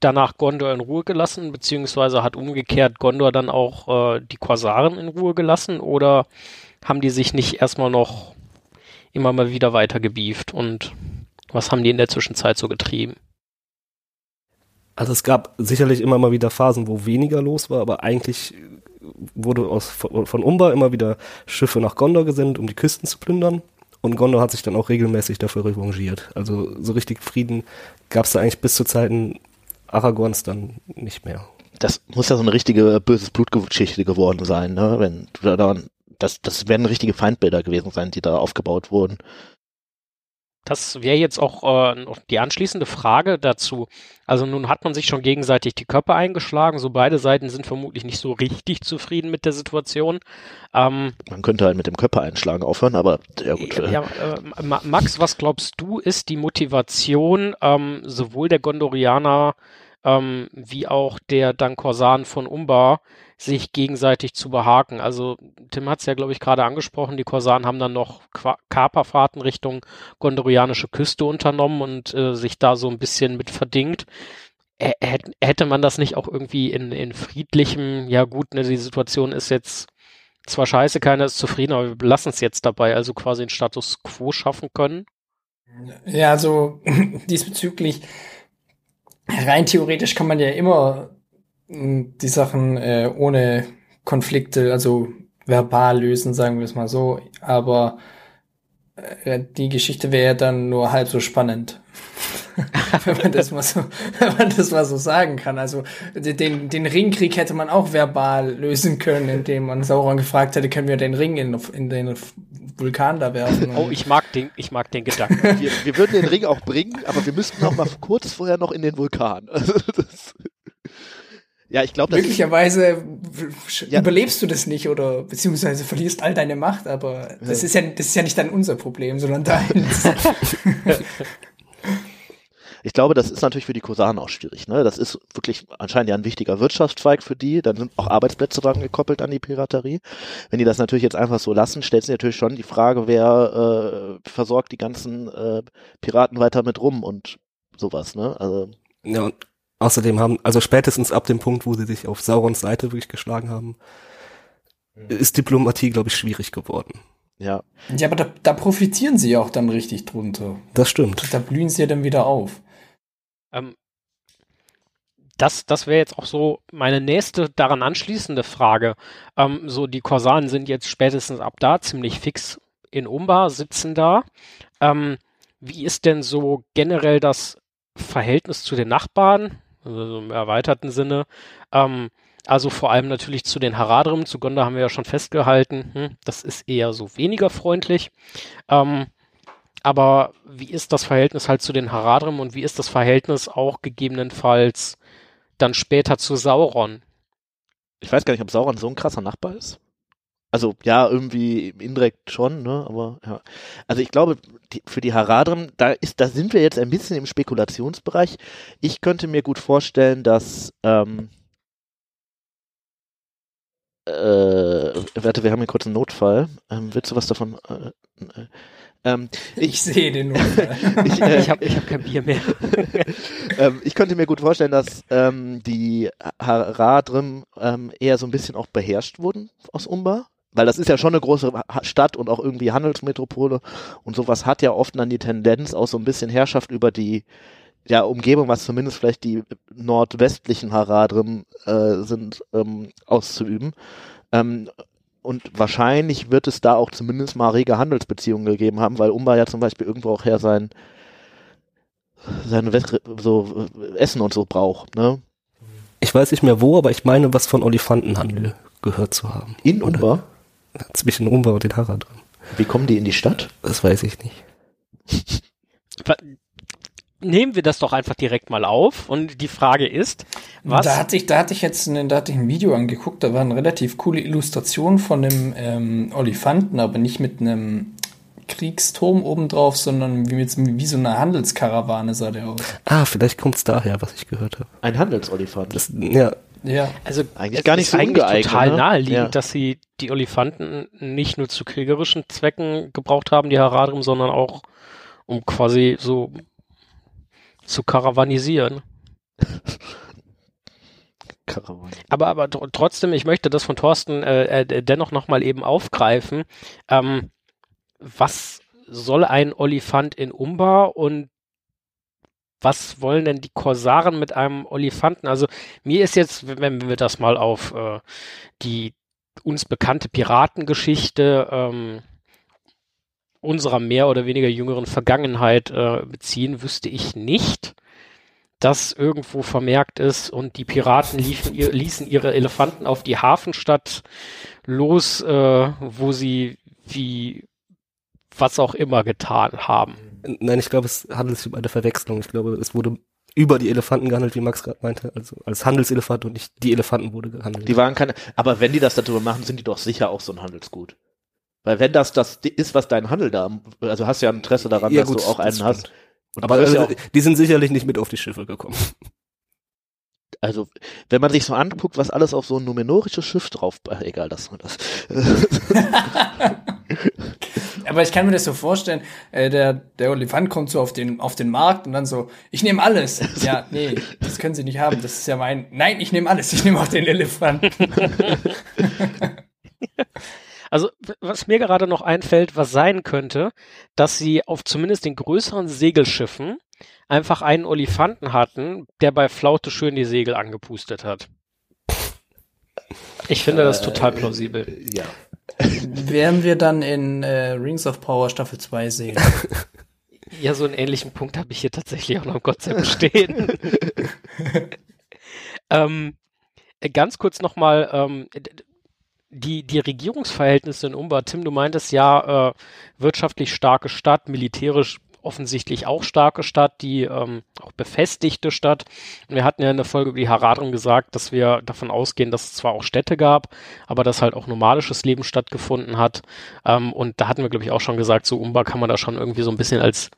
danach Gondor in Ruhe gelassen, beziehungsweise hat umgekehrt Gondor dann auch äh, die Korsaren in Ruhe gelassen oder haben die sich nicht erstmal noch immer mal wieder weiter gebieft und was haben die in der Zwischenzeit so getrieben? Also es gab sicherlich immer mal wieder Phasen, wo weniger los war, aber eigentlich wurde aus, von, Umba immer wieder Schiffe nach Gondor gesendet, um die Küsten zu plündern. Und Gondor hat sich dann auch regelmäßig dafür revanchiert. Also so richtig Frieden gab es da eigentlich bis zu Zeiten Aragorns dann nicht mehr. Das muss ja so eine richtige böses Blutgeschichte geworden sein, ne? Wenn du da dann das, das werden richtige Feindbilder gewesen sein, die da aufgebaut wurden. Das wäre jetzt auch äh, noch die anschließende Frage dazu. Also nun hat man sich schon gegenseitig die Köpfe eingeschlagen, so beide Seiten sind vermutlich nicht so richtig zufrieden mit der Situation. Ähm, Man könnte halt mit dem Köpfe einschlagen aufhören, aber ja gut. ja, äh, Ma- Max, was glaubst du, ist die Motivation ähm, sowohl der Gondorianer ähm, wie auch der Dankorsan von Umbar, sich gegenseitig zu behaken? Also Tim hat es ja, glaube ich, gerade angesprochen, die Korsanen haben dann noch Kaperfahrten Richtung gondorianische Küste unternommen und äh, sich da so ein bisschen mit verdingt. Ä- hätt- Hätte man das nicht auch irgendwie in, in friedlichem, ja gut, ne, die Situation ist jetzt zwar scheiße, keiner ist zufrieden, aber wir belassen es jetzt dabei, also quasi einen Status quo schaffen können. Ja, also diesbezüglich, rein theoretisch kann man ja immer mh, die Sachen äh, ohne Konflikte, also verbal lösen, sagen wir es mal so. Aber die Geschichte wäre ja dann nur halb so spannend. wenn man das mal so, wenn man das mal so sagen kann. Also den, den Ringkrieg hätte man auch verbal lösen können, indem man Sauron gefragt hätte, können wir den Ring in, in den Vulkan da werfen. Oh, ich mag den, ich mag den Gedanken. wir, wir würden den Ring auch bringen, aber wir müssten auch mal kurz vorher noch in den Vulkan. Also das, ja, ich glaube, das ist, Möglicherweise Ja. überlebst du das nicht oder beziehungsweise verlierst all deine Macht, aber das Ja. ist ja das ist ja nicht dann unser Problem, sondern deins. ich glaube, das ist natürlich für die Kosanen auch schwierig. Ne? Das ist wirklich anscheinend ja ein wichtiger Wirtschaftszweig für die. Dann sind auch Arbeitsplätze dran gekoppelt an die Piraterie. Wenn die das natürlich jetzt einfach so lassen, stellt sich natürlich schon die Frage, wer äh, versorgt die ganzen äh, Piraten weiter mit rum und sowas. Ne? Also Ja, und außerdem haben, also spätestens ab dem Punkt, wo sie sich auf Saurons Seite wirklich geschlagen haben, ist Diplomatie, glaube ich, schwierig geworden. ja, ja, aber da, da profitieren sie ja auch dann richtig drunter. Das stimmt. Da blühen sie ja dann wieder auf. Ähm, das das wäre jetzt auch so meine nächste daran anschließende Frage. Ähm, so, die Korsanen sind jetzt spätestens ab da ziemlich fix in Umbar, sitzen da. Ähm, wie ist denn so generell das Verhältnis zu den Nachbarn, also so im erweiterten Sinne? Ähm, also vor allem natürlich zu den Haradrim, zu Gonda haben wir ja schon festgehalten, hm, das ist eher so weniger freundlich. Ähm, aber wie ist das Verhältnis halt zu den Haradrim und wie ist das Verhältnis auch gegebenenfalls dann später zu Sauron? ich weiß gar nicht, ob Sauron so ein krasser Nachbar ist. Also ja, irgendwie indirekt schon, ne? Aber ja. Also ich glaube, die, für die Haradrim, da ist, da sind wir jetzt ein bisschen im Spekulationsbereich. Ich könnte mir gut vorstellen, dass ähm, äh, warte, wir haben hier kurz einen Notfall. Ähm, willst du was davon? Äh, äh, ähm, Ich sehe den nur. ich, äh, Ich habe ich hab kein Bier mehr. ähm, ich könnte mir gut vorstellen, dass ähm, die Haradrim ähm, eher so ein bisschen auch beherrscht wurden aus Umbar. Weil das ist ja schon eine große Stadt und auch irgendwie Handelsmetropole und sowas hat ja oft dann die Tendenz, auch so ein bisschen Herrschaft über die ja, Umgebung, was zumindest vielleicht die nordwestlichen Haradrim äh, sind, ähm, auszuüben. Ähm, und wahrscheinlich wird es da auch zumindest mal rege Handelsbeziehungen gegeben haben, weil Umbar ja zum Beispiel irgendwo auch her sein seine West so äh, Essen und so braucht, ne? Ich weiß nicht mehr wo, aber ich meine, was von Olifantenhandel gehört zu haben. In Oder- Umbar? Zwischen Umbar und den Haradrim. Wie kommen die in die Stadt? Das weiß ich nicht. Nehmen wir das doch einfach direkt mal auf und die Frage ist, was Da hatte ich, da hatte ich jetzt ein, da hatte ich ein Video angeguckt, da war eine relativ coole Illustration von einem ähm, Olifanten, aber nicht mit einem Kriegsturm obendrauf, sondern wie, mit, wie so eine Handelskarawane sah der aus. Ah, vielleicht kommt's daher, was ich gehört habe. Ein Handelsolifant. Das, ja, Ja. also Eigentlich es gar nicht ist so eigentlich ungeeignet, total ne? naheliegend, Ja. dass sie die Olifanten nicht nur zu kriegerischen Zwecken gebraucht haben, die Haradrim, sondern auch um quasi so zu karavanisieren. Karawane. Aber, aber tr- trotzdem, ich möchte das von Thorsten äh, äh, dennoch nochmal eben aufgreifen. Ähm, was soll ein Olifant in Umbar und was wollen denn die Korsaren mit einem Olifanten? Also mir ist jetzt, wenn wir das mal auf äh, die uns bekannte Piratengeschichte ähm, unserer mehr oder weniger jüngeren Vergangenheit äh, beziehen, wüsste ich nicht, das irgendwo vermerkt ist und die Piraten liefen, ihr, ließen ihre Elefanten auf die Hafenstadt los, äh, wo sie wie was auch immer getan haben. Nein, ich glaube, es handelt sich um eine Verwechslung. Ich glaube, es wurde über die Elefanten gehandelt, wie Max gerade meinte, also als Handelselefant und nicht die Elefanten wurde gehandelt. Die waren keine, aber wenn die das darüber machen, sind die doch sicher auch so ein Handelsgut. Weil wenn das das ist, was dein Handel da, also hast du ja ein Interesse daran, Ja, dass gut, du auch einen hast. Und Aber also, ja die sind sicherlich nicht mit auf die Schiffe gekommen. Also, wenn man sich so anguckt, was alles auf so ein numenorisches Schiff drauf, äh, egal, das, das. Aber ich kann mir das so vorstellen, äh, der, der Olifant kommt so auf den, auf den Markt und dann so, ich nehme alles. Ja, nee, das können Sie nicht haben, das ist ja mein, nein, ich nehme alles, ich nehme auch den Elefanten. Also, was mir gerade noch einfällt, was sein könnte, dass sie auf zumindest den größeren Segelschiffen einfach einen Olifanten hatten, der bei Flaute schön die Segel angepustet hat. Ich finde das total plausibel. ja. Werden wir dann in äh, Rings of Power Staffel 2 sehen. Ja, so einen ähnlichen Punkt habe ich hier tatsächlich auch noch im Konzept stehen. ähm, äh, ganz kurz nochmal, ähm, die, die Regierungsverhältnisse in Umbar, Tim, du meintest ja, äh, wirtschaftlich starke Stadt, militärisch offensichtlich auch starke Stadt, die ähm, auch befestigte Stadt. Wir hatten ja in der Folge über die Haradrim gesagt, dass wir davon ausgehen, dass es zwar auch Städte gab, aber dass halt auch nomadisches Leben stattgefunden hat. Ähm, und da hatten wir, glaube ich, auch schon gesagt, so Umbar kann man da schon irgendwie so ein bisschen als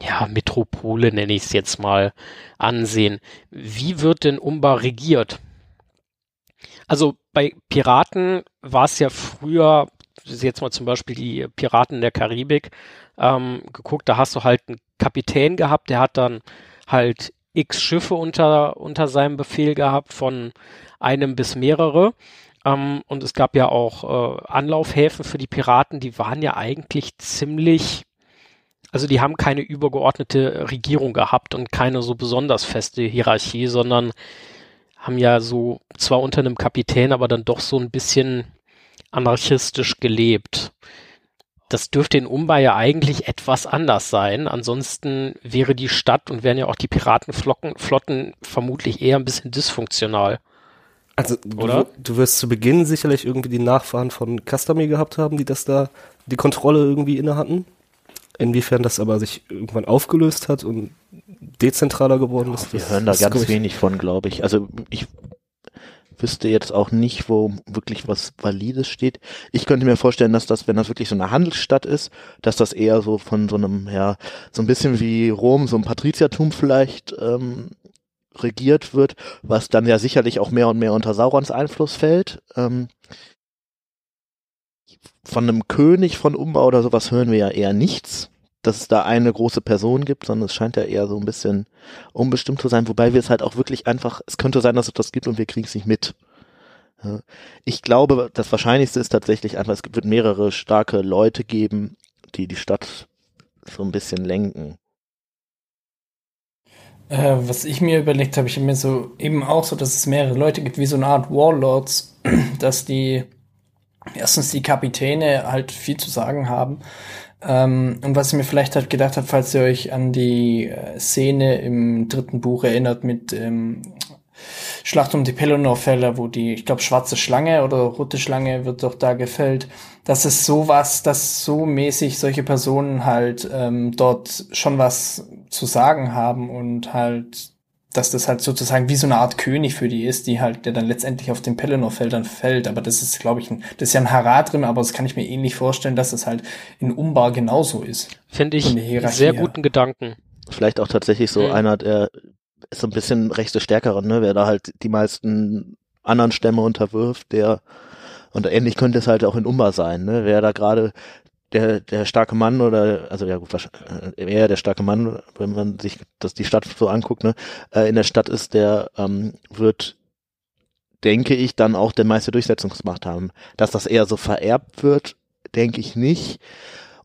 ja, Metropole nenne ich es jetzt mal ansehen. Wie wird denn Umbar regiert? Also bei Piraten war es ja früher, jetzt mal zum Beispiel die Piraten der Karibik, ähm, geguckt, da hast du halt einen Kapitän gehabt, der hat dann halt x Schiffe unter, unter seinem Befehl gehabt, von einem bis mehrere. Ähm, und es gab ja auch äh, Anlaufhäfen für die Piraten, die waren ja eigentlich ziemlich also die haben keine übergeordnete Regierung gehabt und keine so besonders feste Hierarchie, sondern haben ja so zwar unter einem Kapitän, aber dann doch so ein bisschen anarchistisch gelebt. Das dürfte in Umbar ja eigentlich etwas anders sein. Ansonsten wäre die Stadt und wären ja auch die Piratenflotten Flotten vermutlich eher ein bisschen dysfunktional. Also du, Oder? du wirst zu Beginn sicherlich irgendwie die Nachfahren von Customary gehabt haben, die das da die Kontrolle irgendwie inne hatten. Inwiefern das aber sich irgendwann aufgelöst hat und dezentraler geworden ist. Wir das- hören da das ganz wenig von, glaube ich. Also ich wüsste jetzt auch nicht, wo wirklich was Valides steht. Ich könnte mir vorstellen, dass das, wenn das wirklich so eine Handelsstadt ist, dass das eher so von so einem, ja, so ein bisschen wie Rom, so ein Patriziertum vielleicht ähm, regiert wird, was dann ja sicherlich auch mehr und mehr unter Saurons Einfluss fällt. Ähm, von einem König von Umbau oder sowas hören wir ja eher nichts, dass es da eine große Person gibt, sondern es scheint ja eher so ein bisschen unbestimmt zu sein, wobei wir es halt auch wirklich einfach, es könnte sein, dass es das gibt und wir kriegen es nicht mit. Ich glaube, das Wahrscheinlichste ist tatsächlich einfach, es wird mehrere starke Leute geben, die die Stadt so ein bisschen lenken. Äh, was ich mir überlegt habe, ich habe mir so eben auch so, dass es mehrere Leute gibt, wie so eine Art Warlords, dass die erstens die Kapitäne halt viel zu sagen haben. Ähm, und was ich mir vielleicht halt gedacht habe, falls ihr euch an die äh, Szene im dritten Buch erinnert mit ähm, Schlacht um die Pelennor-Fälle, wo die, ich glaube, schwarze Schlange oder rote Schlange wird doch da gefällt. Das ist sowas, dass so mäßig solche Personen halt ähm, dort schon was zu sagen haben und halt, dass das halt sozusagen wie so eine Art König für die ist, die halt, der dann letztendlich auf den Pelennor-Feldern fällt. Aber das ist, glaube ich, ein, das ist ja ein Haradrim, aber das kann ich mir ähnlich vorstellen, dass das halt in Umbar genauso ist. Finde ich einen sehr guten Gedanken. Vielleicht auch tatsächlich so Mhm. einer, der ist so ein bisschen rechte Stärkere, ne, wer da halt die meisten anderen Stämme unterwirft, der und ähnlich könnte es halt auch in Umba sein, ne, wer da gerade der, der starke Mann oder, also ja gut, äh, eher der starke Mann, wenn man sich das, die Stadt so anguckt, ne, äh, in der Stadt ist, der ähm, wird, denke ich, dann auch der meiste Durchsetzungsmacht haben. Dass das eher so vererbt wird, denke ich nicht.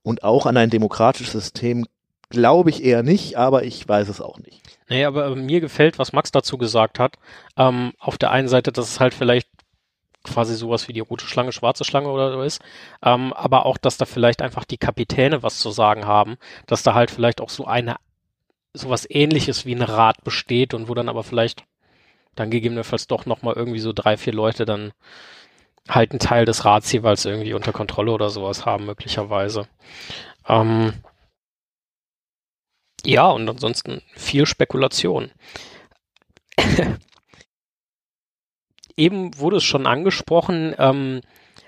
Und auch an ein demokratisches System glaube ich eher nicht, aber ich weiß es auch nicht. Nee, aber mir gefällt, was Max dazu gesagt hat. Ähm, auf der einen Seite, dass es halt vielleicht quasi sowas wie die rote Schlange, schwarze Schlange oder so ist, ähm, aber auch, dass da vielleicht einfach die Kapitäne was zu sagen haben, dass da halt vielleicht auch so eine sowas ähnliches wie ein Rat besteht und wo dann aber vielleicht dann gegebenenfalls doch nochmal irgendwie so drei, vier Leute dann halt einen Teil des Rats jeweils irgendwie unter Kontrolle oder sowas haben, möglicherweise. Ähm, ja, und ansonsten viel Spekulation. Eben wurde es schon angesprochen, ähm,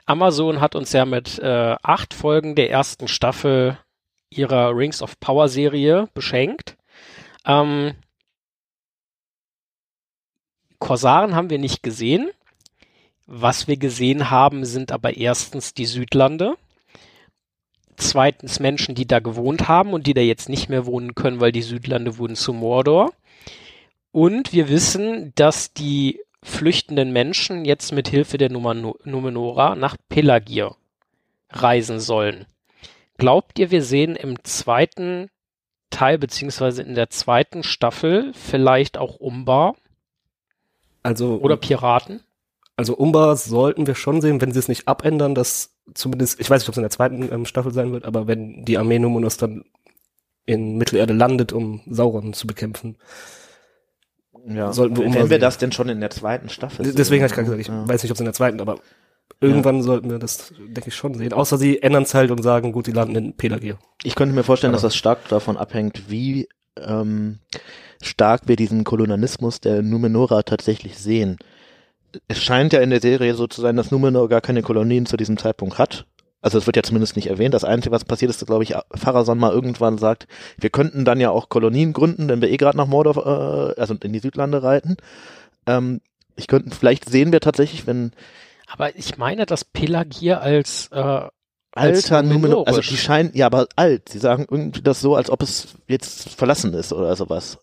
Amazon hat uns ja mit äh, acht Folgen der ersten Staffel ihrer Rings of Power Serie beschenkt. Ähm, Korsaren haben wir nicht gesehen. Was wir gesehen haben, sind aber erstens die Südlande. Zweitens Menschen, die da gewohnt haben und die da jetzt nicht mehr wohnen können, weil die Südlande wurden zu Mordor. Und wir wissen, dass die flüchtenden Menschen jetzt mit Hilfe der Numenora nach Pelagir reisen sollen. Glaubt ihr, wir sehen im zweiten Teil beziehungsweise in der zweiten Staffel vielleicht auch Umbar? Also oder Piraten? Also Umbar sollten wir schon sehen, wenn sie es nicht abändern, dass zumindest, ich weiß nicht, ob es in der zweiten ähm, Staffel sein wird, aber wenn die Armee Numenors dann in Mittelerde landet, um Sauron zu bekämpfen, ja. sollten wir Wenn wir das denn schon in der zweiten Staffel sehen? Deswegen habe ich gerade gesagt, ich ja. weiß nicht, ob es in der zweiten, aber Irgendwann ja. sollten wir das, denke ich, schon sehen. Außer sie ändern es halt und sagen, gut, die landen in Pelagir. Ich könnte mir vorstellen, Aber dass das stark davon abhängt, wie ähm, stark wir diesen Kolonialismus der Numenora tatsächlich sehen. Es scheint ja in der Serie so zu sein, dass Numenor gar keine Kolonien zu diesem Zeitpunkt hat. Also es wird ja zumindest nicht erwähnt. Das Einzige, was passiert ist, glaube ich, Pharason mal irgendwann sagt, wir könnten dann ja auch Kolonien gründen, wenn wir eh gerade nach Mordor, äh, also in die Südlande reiten. Ähm, ich könnte, vielleicht sehen wir tatsächlich, wenn aber ich meine, dass Pelagier als äh, Alter Numenor, also die scheinen, ja, aber alt. Sie sagen irgendwie das so, als ob es jetzt verlassen ist oder sowas.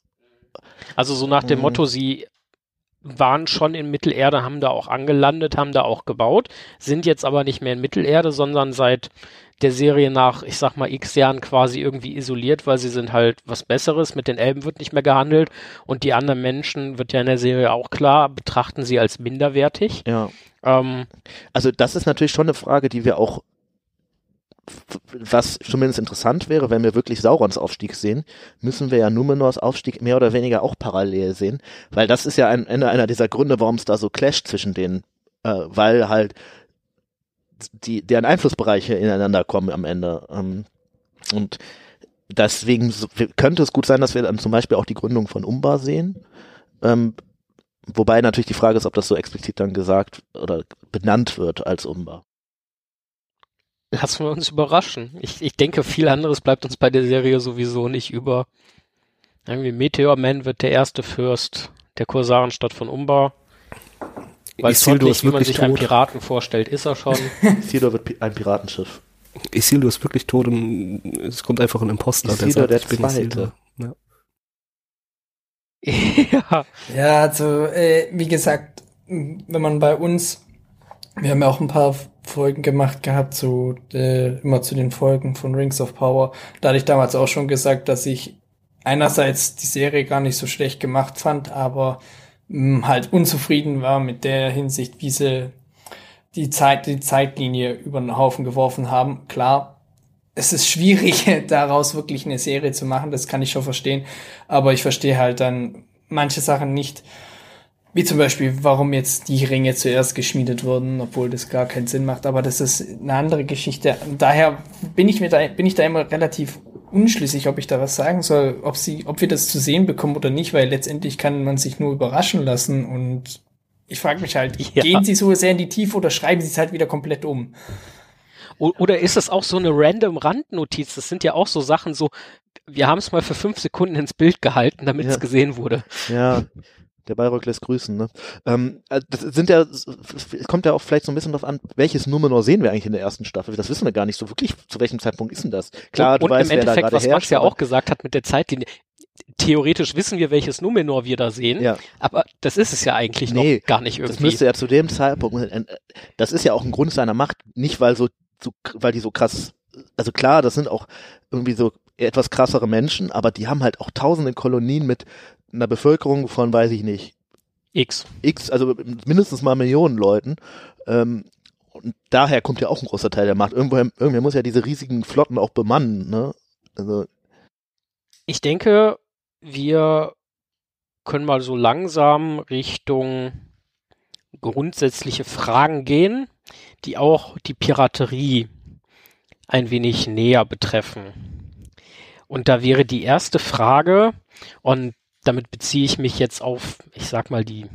Also so nach dem mhm. Motto, sie waren schon in Mittelerde, haben da auch angelandet, haben da auch gebaut, sind jetzt aber nicht mehr in Mittelerde, sondern seit der Serie nach, ich sag mal, x Jahren quasi irgendwie isoliert, weil sie sind halt was Besseres. Mit den Elben wird nicht mehr gehandelt und die anderen Menschen, wird ja in der Serie auch klar, betrachten sie als minderwertig. Ja. Ähm, also das ist natürlich schon eine Frage, die wir auch was zumindest interessant wäre, wenn wir wirklich Saurons Aufstieg sehen, müssen wir ja Numenors Aufstieg mehr oder weniger auch parallel sehen, weil das ist ja ein, einer dieser Gründe, warum es da so clasht zwischen denen, äh, weil halt die, deren Einflussbereiche ineinander kommen am Ende. Ähm, und deswegen könnte es gut sein, dass wir dann zum Beispiel auch die Gründung von Umbar sehen. Ähm, wobei natürlich die Frage ist, ob das so explizit dann gesagt oder benannt wird als Umbar. Lassen wir uns überraschen. Ich, ich denke, viel anderes bleibt uns bei der Serie sowieso nicht über. Irgendwie Meteor Man wird der erste Fürst der Kursarenstadt von Umbar. Weil Isildur ist wie man sich tot. einen Piraten vorstellt, ist er schon. Isildur wird ein Piratenschiff. Isildur ist wirklich tot und es kommt einfach ein Imposter. Isildur der, sagt, der Zweite. Ja. ja. ja, also äh, wie gesagt, wenn man bei uns, wir haben ja auch ein paar Folgen gemacht gehabt, so äh, immer zu den Folgen von Rings of Power. Da hatte ich damals auch schon gesagt, dass ich einerseits die Serie gar nicht so schlecht gemacht fand, aber halt unzufrieden war mit der Hinsicht, wie sie die Zeit, die Zeitlinie über den Haufen geworfen haben. Klar, es ist schwierig, daraus wirklich eine Serie zu machen, das kann ich schon verstehen, aber ich verstehe halt dann manche Sachen nicht, wie zum Beispiel, warum jetzt die Ringe zuerst geschmiedet wurden, obwohl das gar keinen Sinn macht, aber das ist eine andere Geschichte. Daher bin ich mir da, bin ich da immer relativ unschlüssig, ob ich da was sagen soll, ob sie, ob wir das zu sehen bekommen oder nicht, weil letztendlich kann man sich nur überraschen lassen und ich frage mich halt, ja. gehen sie so sehr in die Tiefe oder schreiben sie es halt wieder komplett um? Oder ist es auch so eine random Randnotiz? Das sind ja auch so Sachen so, wir haben es mal für fünf Sekunden ins Bild gehalten, damit ja. es gesehen wurde. Ja, der Bayreuth lässt grüßen, ne? Ähm, äh, das sind ja, es kommt ja auch vielleicht so ein bisschen darauf an, welches Numenor sehen wir eigentlich in der ersten Staffel? Das wissen wir gar nicht so wirklich, zu welchem Zeitpunkt ist denn das? Klar, und, du und weißt, im Endeffekt, wer da was Max ja auch gesagt hat mit der Zeitlinie, theoretisch wissen wir, welches Numenor wir da sehen, ja. aber das ist es ja eigentlich nee, noch gar nicht irgendwie. Das müsste ja zu dem Zeitpunkt, äh, das ist ja auch ein Grund seiner Macht, nicht weil so, so weil die so krass, also klar, das sind auch irgendwie so etwas krassere Menschen, aber die haben halt auch tausende Kolonien mit einer Bevölkerung von, weiß ich nicht, X. X, also mindestens mal Millionen Leuten. Ähm, und daher kommt ja auch ein großer Teil der Macht. Irgendwo, irgendwer muss ja diese riesigen Flotten auch bemannen, ne? Also. Ich denke, wir können mal so langsam Richtung grundsätzliche Fragen gehen, die auch die Piraterie ein wenig näher betreffen. Und da wäre die erste Frage, und damit beziehe ich mich jetzt auf, ich sag mal, die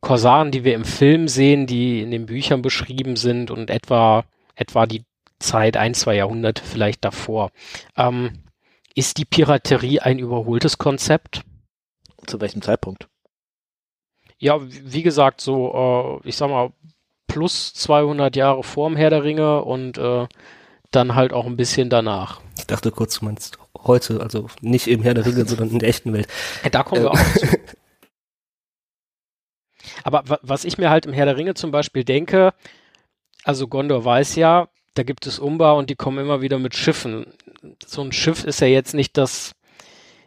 Korsaren, die wir im Film sehen, die in den Büchern beschrieben sind und etwa, etwa die Zeit ein, zwei Jahrhunderte vielleicht davor. Ähm, ist die Piraterie ein überholtes Konzept? Zu welchem Zeitpunkt? Ja, wie gesagt, so, äh, ich sag mal, plus 200 Jahre vorm Herr der Ringe und äh, dann halt auch ein bisschen danach. Ich dachte kurz, du meinst heute, also nicht im Herr der Ringe, sondern in der echten Welt. Ja, da kommen wir Ähm. auch zu. Aber wa- was ich mir halt im Herr der Ringe zum Beispiel denke, also Gondor weiß ja, da gibt es Umbau und die kommen immer wieder mit Schiffen. So ein Schiff ist ja jetzt nicht das,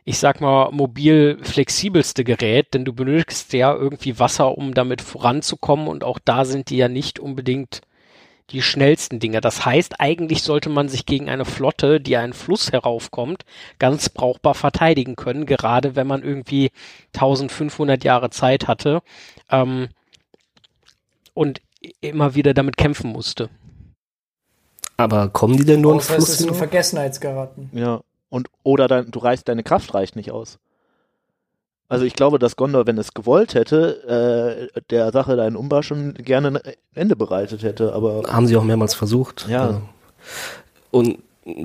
ich sag mal, mobil flexibelste Gerät, denn du benötigst ja irgendwie Wasser, um damit voranzukommen und auch da sind die ja nicht unbedingt die schnellsten Dinge. Das heißt, eigentlich sollte man sich gegen eine Flotte, die einen Fluss heraufkommt, ganz brauchbar verteidigen können, gerade wenn man irgendwie 1500 Jahre Zeit hatte ähm, und immer wieder damit kämpfen musste. Aber kommen die denn nur in Fluss ist in hinauf? Vergessenheit geraten. Ja. Und, oder dein, du reißt, deine Kraft reicht nicht aus. Also ich glaube, dass Gondor, wenn es gewollt hätte, äh, der Sache deinen Umbau schon gerne ein Ende bereitet hätte, aber Haben sie auch mehrmals versucht. Ja. Äh, Und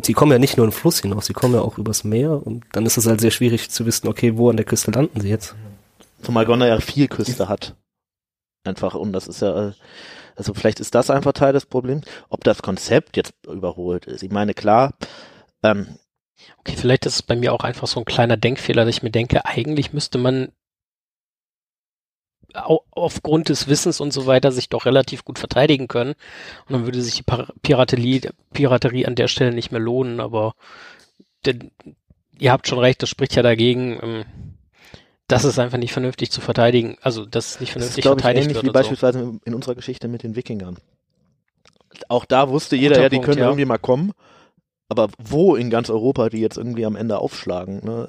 sie kommen ja nicht nur in den Fluss hinaus, sie kommen ja auch übers Meer und dann ist es halt sehr schwierig zu wissen, okay, wo an der Küste landen sie jetzt? zumal Gondor ja viel Küste hat. Einfach, und das ist ja, also vielleicht ist das einfach Teil des Problems. Ob das Konzept jetzt überholt ist. Ich meine, klar, ähm, Okay, vielleicht ist es bei mir auch einfach so ein kleiner Denkfehler, dass ich mir denke, eigentlich müsste man au aufgrund des Wissens und so weiter sich doch relativ gut verteidigen können. Und dann würde sich die Piraterie, Piraterie an der Stelle nicht mehr lohnen, aber denn, ihr habt schon recht, das spricht ja dagegen, ähm, dass es einfach nicht vernünftig zu verteidigen, also dass es nicht das ist, vernünftig glaube ich, verteidigt ähnlich wird. wie und so. beispielsweise in unserer Geschichte mit den Wikingern. Auch da wusste jeder, Guter ja, die Punkt, können ja. irgendwie mal kommen. Aber wo in ganz Europa die jetzt irgendwie am Ende aufschlagen? Ne?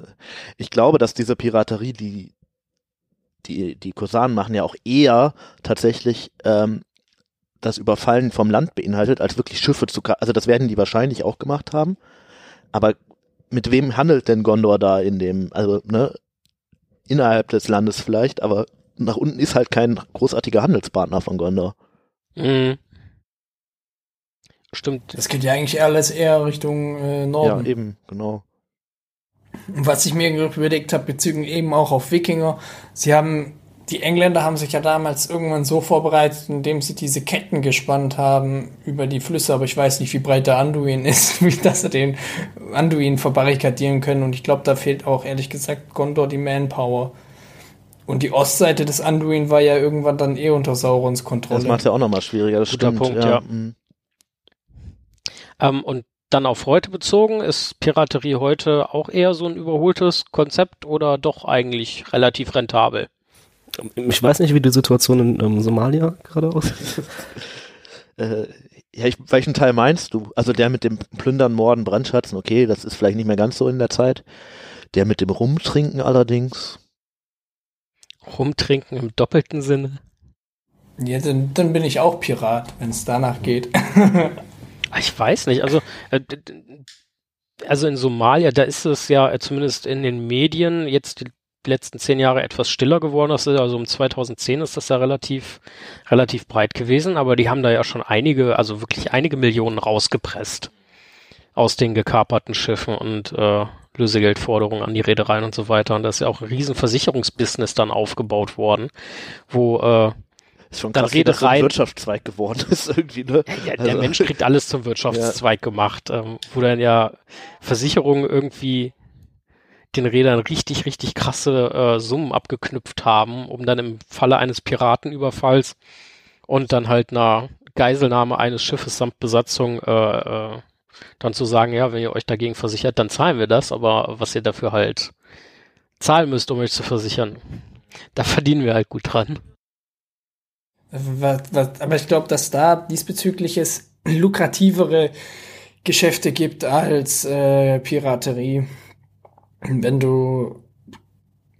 Ich glaube, dass diese Piraterie, die die die Kosanen machen, ja auch eher tatsächlich ähm, das Überfallen vom Land beinhaltet, als wirklich Schiffe zu. Also das werden die wahrscheinlich auch gemacht haben. Aber mit wem handelt denn Gondor da in dem? Also ne innerhalb des Landes vielleicht, aber nach unten ist halt kein großartiger Handelspartner von Gondor. Mhm. Stimmt. Das geht ja eigentlich alles eher Richtung äh, Ja, Norden. eben, genau. Und Was ich mir überlegt habe, bezüglich eben auch auf Wikinger, sie haben, die Engländer haben sich ja damals irgendwann so vorbereitet, indem sie diese Ketten gespannt haben über die Flüsse, aber ich weiß nicht, wie breit der Anduin ist, wie dass sie den Anduin verbarrikadieren können. Und ich glaube, da fehlt auch ehrlich gesagt Gondor die Manpower. Und die Ostseite des Anduin war ja irgendwann dann eh unter Saurons Kontrolle. Das macht ja auch nochmal schwieriger, das Guter stimmt. Punkt, ja. mm. Ähm, und dann auf heute bezogen, ist Piraterie heute auch eher so ein überholtes Konzept oder doch eigentlich relativ rentabel? Ich weiß nicht, wie die Situation in ähm, Somalia gerade aussieht. Äh, ja, ich, welchen Teil meinst du? Also der mit dem Plündern, Morden, Brandschatzen, okay, das ist vielleicht nicht mehr ganz so in der Zeit. Der mit dem Rumtrinken allerdings. Rumtrinken im doppelten Sinne? Ja, dann, dann bin ich auch Pirat, wenn es danach geht. Ah, Ich weiß nicht, also, äh, also in Somalia, da ist es ja äh, zumindest in den Medien jetzt die letzten zehn Jahre etwas stiller geworden. Das ist also um 2010 ist das ja relativ, relativ breit gewesen, aber die haben da ja schon einige, also wirklich einige Millionen rausgepresst aus den gekaperten Schiffen und äh, Lösegeldforderungen an die Reedereien und so weiter. Und da ist ja auch ein riesen Versicherungsbusiness dann aufgebaut worden, wo äh, Ist schon Dann krass, das so Wirtschaftszweig geworden ist irgendwie, ne? Ja, der Also- Mensch kriegt alles zum Wirtschaftszweig gemacht, ähm, wo dann ja Versicherungen irgendwie den Rädern richtig, richtig krasse äh, Summen abgeknüpft haben, um dann im Falle eines Piratenüberfalls und dann halt einer Geiselnahme eines Schiffes samt Besatzung äh, äh, dann zu sagen, ja, wenn ihr euch dagegen versichert, dann zahlen wir das, aber was ihr dafür halt zahlen müsst, um euch zu versichern, da verdienen wir halt gut dran. Was, was, aber ich glaube, dass da diesbezüglich es lukrativere Geschäfte gibt als äh, Piraterie. wenn du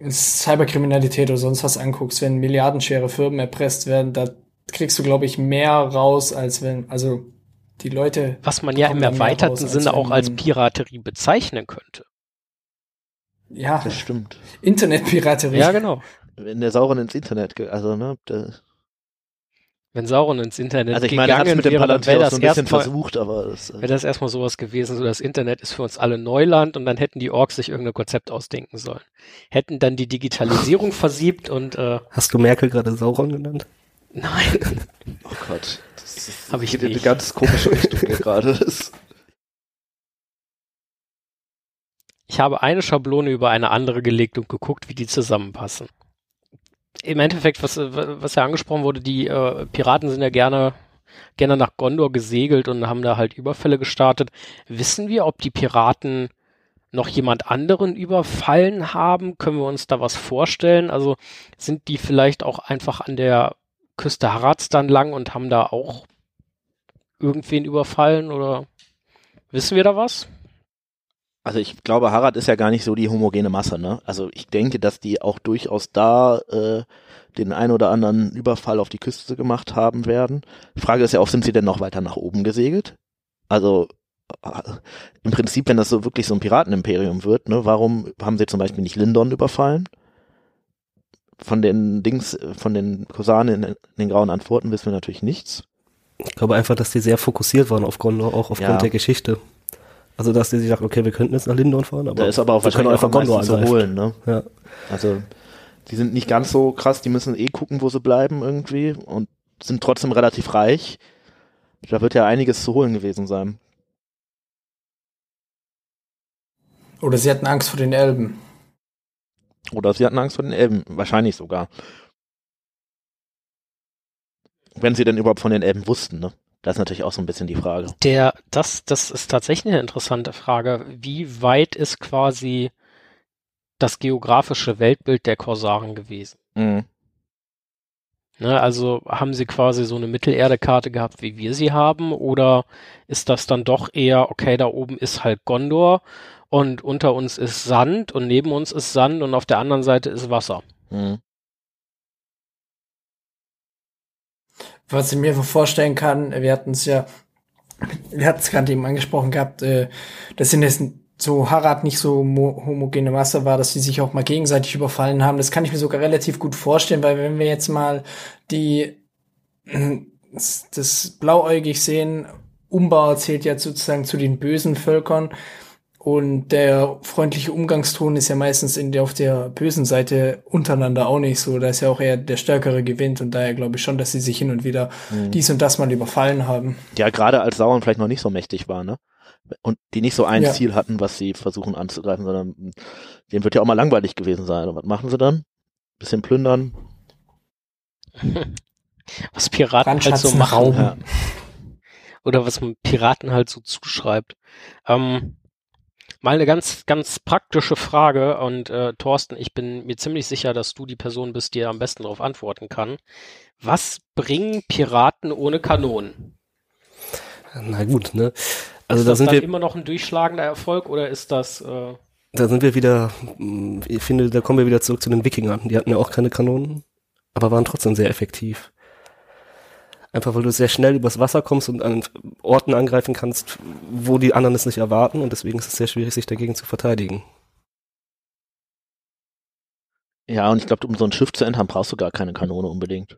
Cyberkriminalität oder sonst was anguckst, wenn milliardenschwere Firmen erpresst werden, da kriegst du, glaube ich, mehr raus, als wenn, also die Leute. Was man ja im erweiterten raus, Sinne auch als Piraterie bezeichnen könnte. Ja, das stimmt. Internetpiraterie. Ja, genau. Wenn der Sauron ins Internet, also ne, der, wenn Sauron ins Internet also ich meine, gegangen mit dem wäre, dann wäre das so ein bisschen erstmal, versucht, aber das, äh wäre das erstmal sowas gewesen, so das Internet ist für uns alle Neuland und dann hätten die Orks sich irgendein Konzept ausdenken sollen. Hätten dann die Digitalisierung versiebt und äh, Hast du Merkel gerade Sauron genannt? Nein. Oh Gott. Das ist, ich geht in eine ganz komische Richtung hier gerade. Das- Ich habe eine Schablone über eine andere gelegt und geguckt, wie die zusammenpassen. Im Endeffekt, was, was ja angesprochen wurde, die äh, Piraten sind ja gerne, gerne nach Gondor gesegelt und haben da halt Überfälle gestartet. Wissen wir, ob die Piraten noch jemand anderen überfallen haben? Können wir uns da was vorstellen? Also sind die vielleicht auch einfach an der Küste Harads dann lang und haben da auch irgendwen überfallen oder wissen wir da was? Also ich glaube, Harad ist ja gar nicht so die homogene Masse, ne? Also ich denke, dass die auch durchaus da äh, den ein oder anderen Überfall auf die Küste gemacht haben werden. Die Frage ist ja auch, sind sie denn noch weiter nach oben gesegelt? Also äh, im Prinzip, wenn das so wirklich so ein Piratenimperium wird, ne, warum haben sie zum Beispiel nicht Lindon überfallen? Von den Dings, von den Kosanen in, den grauen Antworten wissen wir natürlich nichts. Ich glaube einfach, dass die sehr fokussiert waren auf Gondor, auch aufgrund Ja. der Geschichte. Also, dass die sich dachten, okay, wir könnten jetzt nach Lindon fahren, aber da ist aber auch wir können wahrscheinlich auch einfach Gondor zu holen, ne? Ja. Also, die sind nicht ganz so krass, die müssen eh gucken, wo sie bleiben irgendwie und sind trotzdem relativ reich. Da wird ja einiges zu holen gewesen sein. Oder sie hatten Angst vor den Elben. Oder sie hatten Angst vor den Elben, wahrscheinlich sogar. Wenn sie denn überhaupt von den Elben wussten, ne? Das ist natürlich auch so ein bisschen die Frage. Der, das, das ist tatsächlich eine interessante Frage. Wie weit ist quasi das geografische Weltbild der Korsaren gewesen? Mhm. Ne, also haben sie quasi so eine Mittelerde-Karte gehabt, wie wir sie haben, oder ist das dann doch eher, okay, da oben ist halt Gondor und unter uns ist Sand und neben uns ist Sand und auf der anderen Seite ist Wasser. Mhm. Was ich mir vorstellen kann, wir hatten es ja, wir hatten es gerade eben angesprochen gehabt, äh, dass in dessen so Harad nicht so mo- homogene Masse war, dass sie sich auch mal gegenseitig überfallen haben. Das kann ich mir sogar relativ gut vorstellen, weil wenn wir jetzt mal die das, das blauäugig sehen, Umbau zählt ja sozusagen zu den bösen Völkern und der freundliche Umgangston ist ja meistens in der, auf der bösen Seite untereinander auch nicht so. Da ist ja auch eher der Stärkere gewinnt und daher glaube ich schon, dass sie sich hin und wieder dies und das mal überfallen haben. Ja, gerade als Sauron vielleicht noch nicht so mächtig war, ne? Und die nicht so ein Ja. Ziel hatten, was sie versuchen anzugreifen, sondern denen wird ja auch mal langweilig gewesen sein. Und was machen sie dann? Bisschen plündern. Was Piraten halt so machen. Ja. oder was man Piraten halt so zuschreibt. Ähm, mal eine ganz, ganz praktische Frage und äh, Thorsten, ich bin mir ziemlich sicher, dass du die Person bist, die am besten darauf antworten kann. Was bringen Piraten ohne Kanonen? Na gut, ne? Also ist da das sind dann wir, immer noch ein durchschlagender Erfolg oder ist das äh, da sind wir wieder, ich finde, da kommen wir wieder zurück zu den Wikingern. Die hatten ja auch keine Kanonen, aber waren trotzdem sehr effektiv. Einfach weil du sehr schnell übers Wasser kommst und an Orten angreifen kannst, wo die anderen es nicht erwarten und deswegen ist es sehr schwierig, sich dagegen zu verteidigen. Ja, und ich glaube, um so ein Schiff zu entern, brauchst du gar keine Kanone unbedingt.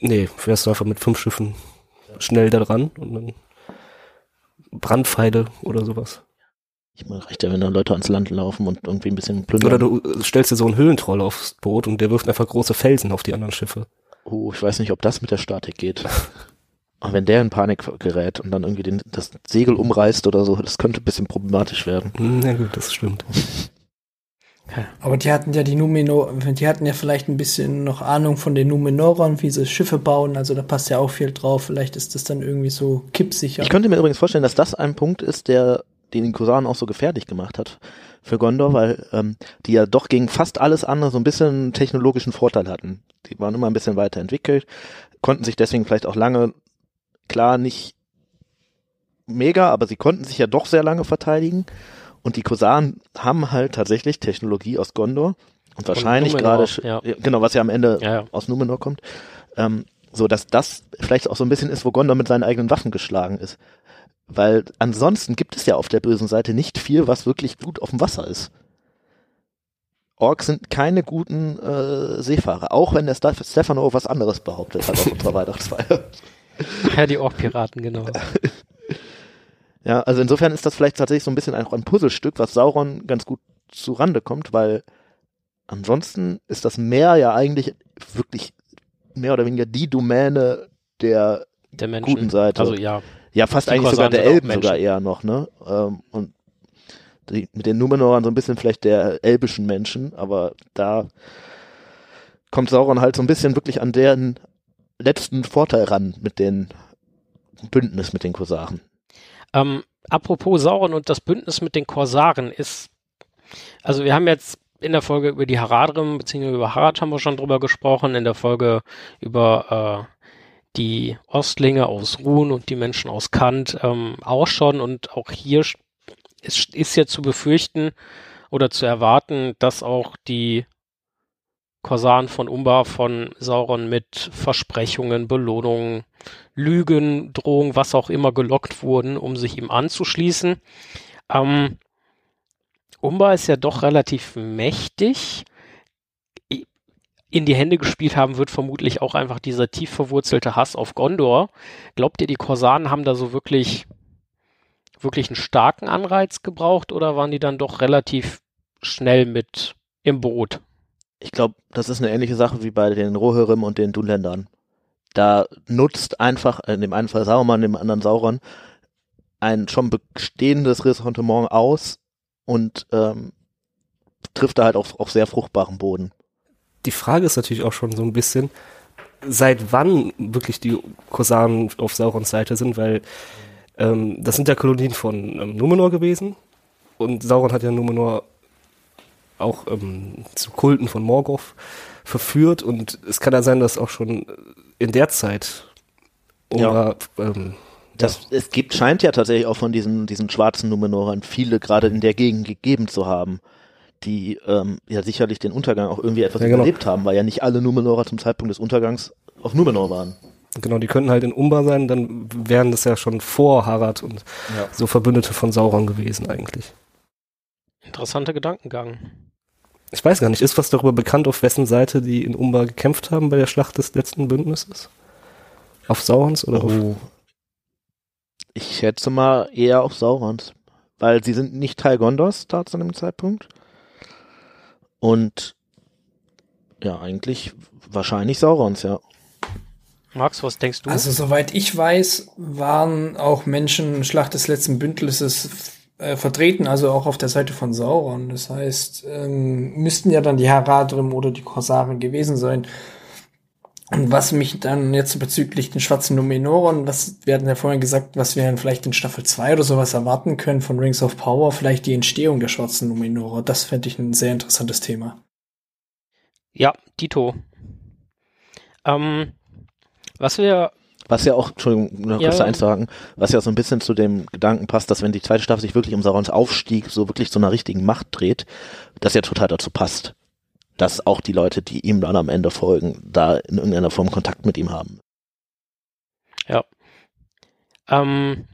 Nee, fährst du einfach mit fünf Schiffen schnell da dran und dann Brandpfeile oder sowas. Ich meine, reicht ja, wenn da Leute ans Land laufen und irgendwie ein bisschen plündern. Oder du äh, stellst dir so einen Höhlentroll aufs Boot und der wirft einfach große Felsen auf die anderen Schiffe. Oh, ich weiß nicht, ob das mit der Statik geht. Aber wenn der in Panik gerät und dann irgendwie den, das Segel umreißt oder so, das könnte ein bisschen problematisch werden. Hm, Na gut, das stimmt. Aber die hatten ja die Numenor, die hatten ja vielleicht ein bisschen noch Ahnung von den Numenorern, wie sie Schiffe bauen, also da passt ja auch viel drauf. Vielleicht ist das dann irgendwie so kippsicher. Ich könnte mir übrigens vorstellen, dass das ein Punkt ist, der den Kosanen auch so gefährlich gemacht hat für Gondor, weil ähm, die ja doch gegen fast alles andere so ein bisschen technologischen Vorteil hatten. Die waren immer ein bisschen weiterentwickelt, konnten sich deswegen vielleicht auch lange, klar nicht mega, aber sie konnten sich ja doch sehr lange verteidigen. Und die Kosan haben halt tatsächlich Technologie aus Gondor und wahrscheinlich gerade, ja. genau, was ja am Ende Ja, ja. aus Numenor kommt, ähm, so dass das vielleicht auch so ein bisschen ist, wo Gondor mit seinen eigenen Waffen geschlagen ist. Weil ansonsten gibt es ja auf der bösen Seite nicht viel, was wirklich gut auf dem Wasser ist. Orks sind keine guten äh, Seefahrer, auch wenn der Sta- Stefano was anderes behauptet hat auf unserer Weihnachtsfeier. Ja, die Ork-Piraten, genau. Ja, also insofern ist das vielleicht tatsächlich so ein bisschen ein, ein Puzzlestück, was Sauron ganz gut zu Rande kommt, weil ansonsten ist das Meer ja eigentlich wirklich mehr oder weniger die Domäne der Der Menschen. guten Seite. Also ja, ja fast eigentlich sogar der Elben sogar eher noch, ne? Ähm, und die, mit den Numenorern so ein bisschen vielleicht der elbischen Menschen, aber da kommt Sauron halt so ein bisschen wirklich an deren letzten Vorteil ran mit den Bündnis mit den Korsaren. Ähm, apropos Sauron und das Bündnis mit den Korsaren ist, also wir haben jetzt in der Folge über die Haradrim, beziehungsweise über Harad haben wir schon drüber gesprochen, in der Folge über äh, die Ostlinge aus Ruhn und die Menschen aus Kant ähm, auch schon und auch hier ist, ist ja zu befürchten oder zu erwarten, dass auch die Korsaren von Umbar von Sauron mit Versprechungen, Belohnungen, Lügen, Drohungen, was auch immer gelockt wurden, um sich ihm anzuschließen. Ähm, Umbar ist ja doch relativ mächtig. In die Hände gespielt haben wird vermutlich auch einfach dieser tief verwurzelte Hass auf Gondor. Glaubt ihr, die Korsaren haben da so wirklich, wirklich einen starken Anreiz gebraucht oder waren die dann doch relativ schnell mit im Boot? Ich glaube, das ist eine ähnliche Sache wie bei den Rohirrim und den Dunländern. Da nutzt einfach, äh, in dem einen Fall Sauron, in dem anderen Sauron, ein schon bestehendes Ressentiment aus und ähm, trifft da halt auf, auf sehr fruchtbaren Boden. Die Frage ist natürlich auch schon so ein bisschen, seit wann wirklich die Korsaren auf Saurons Seite sind, weil ähm, das sind ja Kolonien von ähm, Numenor gewesen. Und Sauron hat ja Numenor auch ähm, zu Kulten von Morgoth verführt. Und es kann ja sein, dass auch schon in der Zeit Ja. Umbar, ähm, Das, Es gibt, scheint ja tatsächlich auch von diesen, diesen schwarzen Numenorern viele gerade in der Gegend gegeben zu haben, die ähm, ja sicherlich den Untergang auch irgendwie etwas Ja, genau. überlebt haben, weil ja nicht alle Numenorer zum Zeitpunkt des Untergangs auf Numenor waren. genau, die könnten halt in Umbar sein, dann wären das ja schon vor Harad und Ja. so Verbündete von Sauron gewesen eigentlich. Interessanter Gedankengang. Ich weiß gar nicht, ist was darüber bekannt, auf wessen Seite die in Umbar gekämpft haben bei der Schlacht des letzten Bündnisses? Auf Saurons oder auf? Oh. Ich schätze mal eher auf Saurons, weil sie sind nicht Teil Gondors da zu dem Zeitpunkt. Und ja, eigentlich wahrscheinlich Saurons, ja. Max, was denkst du? Also soweit ich weiß, waren auch Menschen Schlacht des letzten Bündnisses äh, vertreten, also auch auf der Seite von Sauron. Das heißt, ähm, müssten ja dann die Haradrim oder die Korsaren gewesen sein. Und was mich dann jetzt bezüglich den schwarzen Numenoren, was wir hatten ja vorhin gesagt, was wir dann vielleicht in Staffel 2 oder sowas erwarten können von Rings of Power, vielleicht die Entstehung der schwarzen Numenore. Das fände ich ein sehr interessantes Thema. ja, Dito. Ähm, was wir Was ja auch, Entschuldigung, noch kurz ja. einzuhaken, was ja so ein bisschen zu dem Gedanken passt, dass wenn die zweite Staffel sich wirklich um Saurons Aufstieg so wirklich zu einer richtigen Macht dreht, das ja total dazu passt. Dass auch die Leute, die ihm dann am Ende folgen, da in irgendeiner Form Kontakt mit ihm haben. Ähm,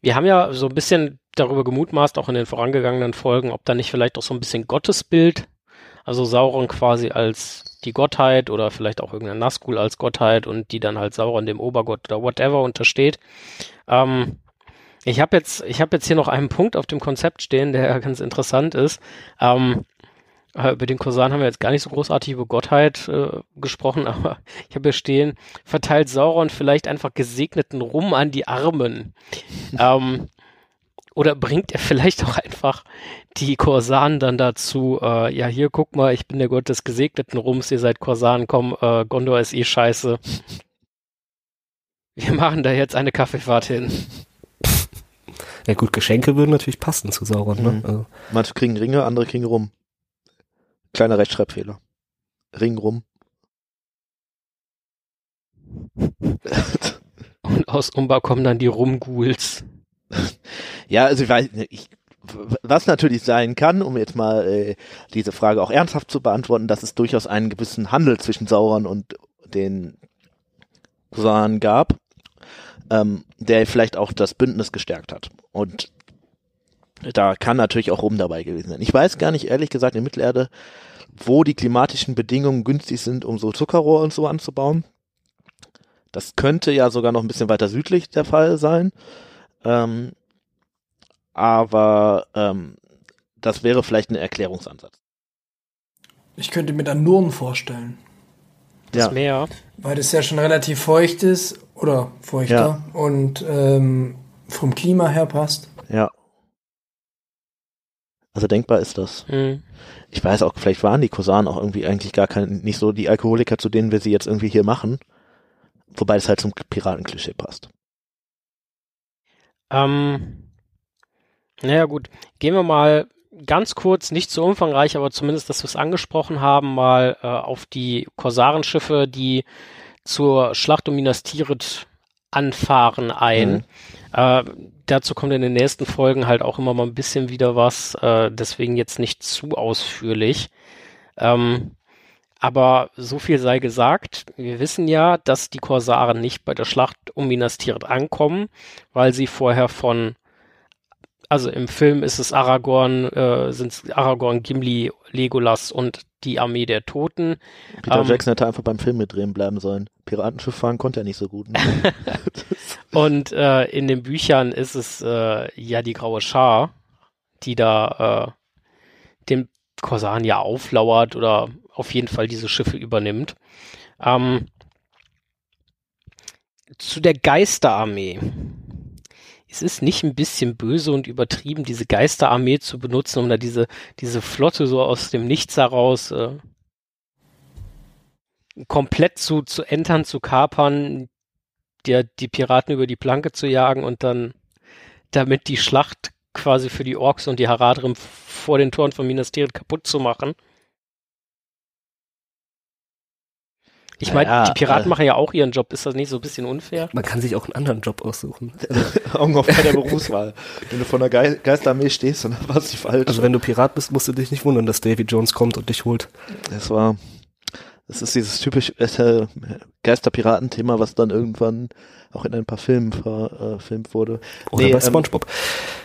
wir haben ja so ein bisschen darüber gemutmaßt, auch in den vorangegangenen Folgen, ob da nicht vielleicht auch so ein bisschen Gottesbild, also Sauron quasi als die Gottheit oder vielleicht auch irgendein Nazgul als Gottheit und die dann halt Sauron dem Obergott oder whatever untersteht. Ähm, ich habe jetzt, ich jetzt hier noch einen Punkt auf dem Konzept stehen, der ganz interessant ist. Ähm, äh, über den Kosan haben wir jetzt gar nicht so großartig über Gottheit äh, gesprochen, aber ich habe hier stehen, verteilt Sauron vielleicht einfach gesegneten Rum an die Armen. ähm, oder bringt er vielleicht auch einfach die Korsanen dann dazu, äh, ja, hier, guck mal, ich bin der Gott des gesegneten Rums, ihr seid Korsanen, komm, äh, Gondor ist eh scheiße. Wir machen da jetzt eine Kaffeefahrt hin. Ja gut, Geschenke würden natürlich passen zu Sauron, ne? Mhm. Also, Manche kriegen Ringe, andere kriegen Rum. Kleiner Rechtschreibfehler. Ring rum. Und aus Umbar kommen dann die Rumghouls. Ja, also ich weiß, ich w- was natürlich sein kann, um jetzt mal äh, diese Frage auch ernsthaft zu beantworten, dass es durchaus einen gewissen Handel zwischen Sauron und den Kusanen gab, ähm, der vielleicht auch das Bündnis gestärkt hat. Und da kann natürlich auch Rum dabei gewesen sein. Ich weiß gar nicht, ehrlich gesagt, in Mittelerde, wo die klimatischen Bedingungen günstig sind, um so Zuckerrohr und so anzubauen. Das könnte ja sogar noch ein bisschen weiter südlich der Fall sein. Ähm, aber ähm, das wäre vielleicht ein Erklärungsansatz. Ich könnte mir dann Nurn vorstellen, Das Ja. Meer. weil das ja schon relativ feucht ist oder feuchter und ähm, vom Klima her passt. Ja. Also denkbar ist das. Hm. Ich weiß auch, vielleicht waren die Kosanen auch irgendwie eigentlich gar kein, nicht so die Alkoholiker, zu denen wir sie jetzt irgendwie hier machen. Wobei es halt zum Piratenklischee passt. Ähm, naja gut, gehen wir mal ganz kurz, nicht so umfangreich, aber zumindest, dass wir es angesprochen haben, mal äh, auf die Korsarenschiffe, die zur Schlacht um Minas Tirith anfahren ein. Mhm. Äh, dazu kommt in den nächsten Folgen halt auch immer mal ein bisschen wieder was, äh, deswegen jetzt nicht zu ausführlich. Ähm, aber so viel sei gesagt, wir wissen ja, dass die Korsaren nicht bei der Schlacht um Minas Tirith ankommen, weil sie vorher von, also im Film ist es Aragorn, äh, sind es Aragorn, Gimli, Legolas und die Armee der Toten. Peter Ähm. Jackson hätte einfach beim Film mitdrehen bleiben sollen. Piratenschiff fahren konnte er nicht so gut. Ne? Und äh, in den Büchern ist es äh, ja die graue Schar, die da äh, dem Korsaren ja auflauert oder auf jeden Fall diese Schiffe übernimmt. Ähm, zu der Geisterarmee. Es ist nicht ein bisschen böse und übertrieben, diese Geisterarmee zu benutzen, um da diese, diese Flotte so aus dem Nichts heraus äh, komplett zu, zu entern, zu kapern, der, die Piraten über die Planke zu jagen und dann damit die Schlacht quasi für die Orks und die Haradrim vor den Toren von Minas Tirith kaputt zu machen. Ich meine, Naja, die Piraten äh, machen ja auch ihren Job. Ist das nicht so ein bisschen unfair? Man kann sich auch einen anderen Job aussuchen. Augen auf bei der Berufswahl. Wenn du vor einer Ge Geisterarmee stehst, dann war es die falsche. Also wenn du Pirat bist, musst du dich nicht wundern, dass Davy Jones kommt und dich holt. Das war, das ist dieses typisch äh, Geisterpiraten-Thema, was dann irgendwann auch in ein paar Filmen verfilmt wurde. Oder Nee, bei ähm, SpongeBob.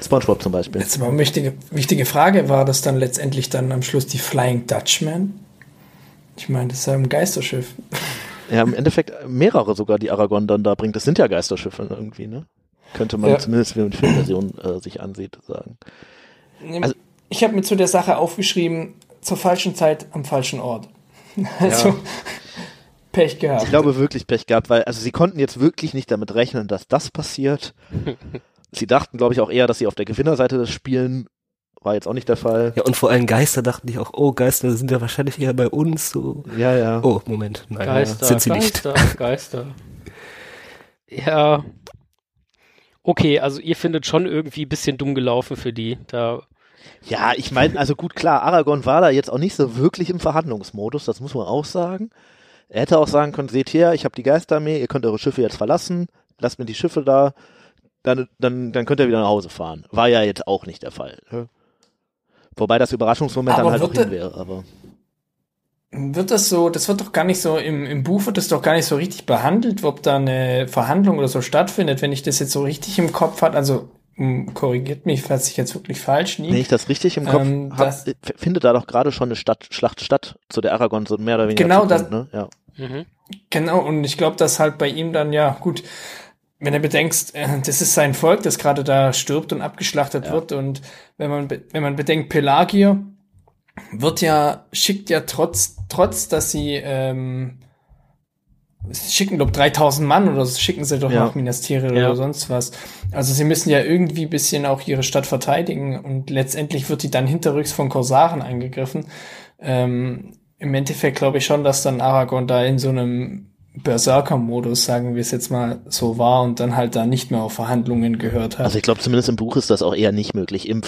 SpongeBob zum Beispiel. Jetzt mal eine wichtige, wichtige Frage, war das dann letztendlich dann am Schluss die Flying Dutchman? Ich meine, das ist ja ein Geisterschiff. Ja, im Endeffekt mehrere sogar, die Aragorn dann da bringt. Das sind ja Geisterschiffe irgendwie, ne? Könnte man Ja. zumindest, wenn man die Filmversion äh, sich ansieht, sagen. Also- ich habe mir zu der Sache aufgeschrieben, zur falschen Zeit am falschen Ort. Also, Pech gehabt. Ich glaube wirklich Pech gehabt, weil, also sie konnten jetzt wirklich nicht damit rechnen, dass das passiert. sie dachten, glaube ich, auch eher, dass sie auf der Gewinnerseite das spielen. War jetzt auch nicht der Fall. Ja, und vor allem Geister dachten die auch, oh, Geister sind ja wahrscheinlich eher bei uns. So. Ja, ja. Oh, Moment. Nein, Geister, sind sie nicht. Geister, Geister. Ja. Okay, also ihr findet schon irgendwie ein bisschen dumm gelaufen für die. Da, Ja, ich meine, also gut, klar, Aragorn war da jetzt auch nicht so wirklich im Verhandlungsmodus, das muss man auch sagen. Er hätte auch sagen können, seht her, ich habe die Geisterarmee, ihr könnt eure Schiffe jetzt verlassen, lasst mir die Schiffe da, dann, dann, dann könnt ihr wieder nach Hause fahren. War ja jetzt auch nicht der Fall. Ne? Wobei das Überraschungsmoment Aber dann halt auch hin wäre, aber. Wird das so, das wird doch gar nicht so, im, im Buch wird das doch gar nicht so richtig behandelt, ob da eine Verhandlung oder so stattfindet, wenn ich das jetzt so richtig im Kopf hat, also korrigiert mich, falls ich jetzt wirklich falsch Wenn liege. ich das richtig im Kopf Ähm, habe, das- findet da doch gerade schon eine Stadt, Schlacht statt, zu der Aragorn so mehr oder weniger Genau, das- ne? Ja. mhm. Genau, und ich glaube, dass halt bei ihm dann, ja, gut, wenn er bedenkt, äh, das ist sein Volk, das gerade da stirbt und abgeschlachtet Ja. wird, und wenn man, wenn man bedenkt, Pelagier wird ja, schickt ja trotz, trotz, dass sie, ähm, sie schicken, glaube 3000 Mann oder so, schicken sie doch Ja. nach Minas Tirith Ja. oder sonst was. Also sie müssen ja irgendwie ein bisschen auch ihre Stadt verteidigen und letztendlich wird die dann hinterrücks von Korsaren angegriffen. Ähm, Im Endeffekt glaube ich schon, dass dann Aragorn da in so einem Berserker-Modus, sagen wir es jetzt mal, so war und dann halt da nicht mehr auf Verhandlungen gehört hat. Also ich glaube, zumindest im Buch ist das auch eher nicht möglich. Im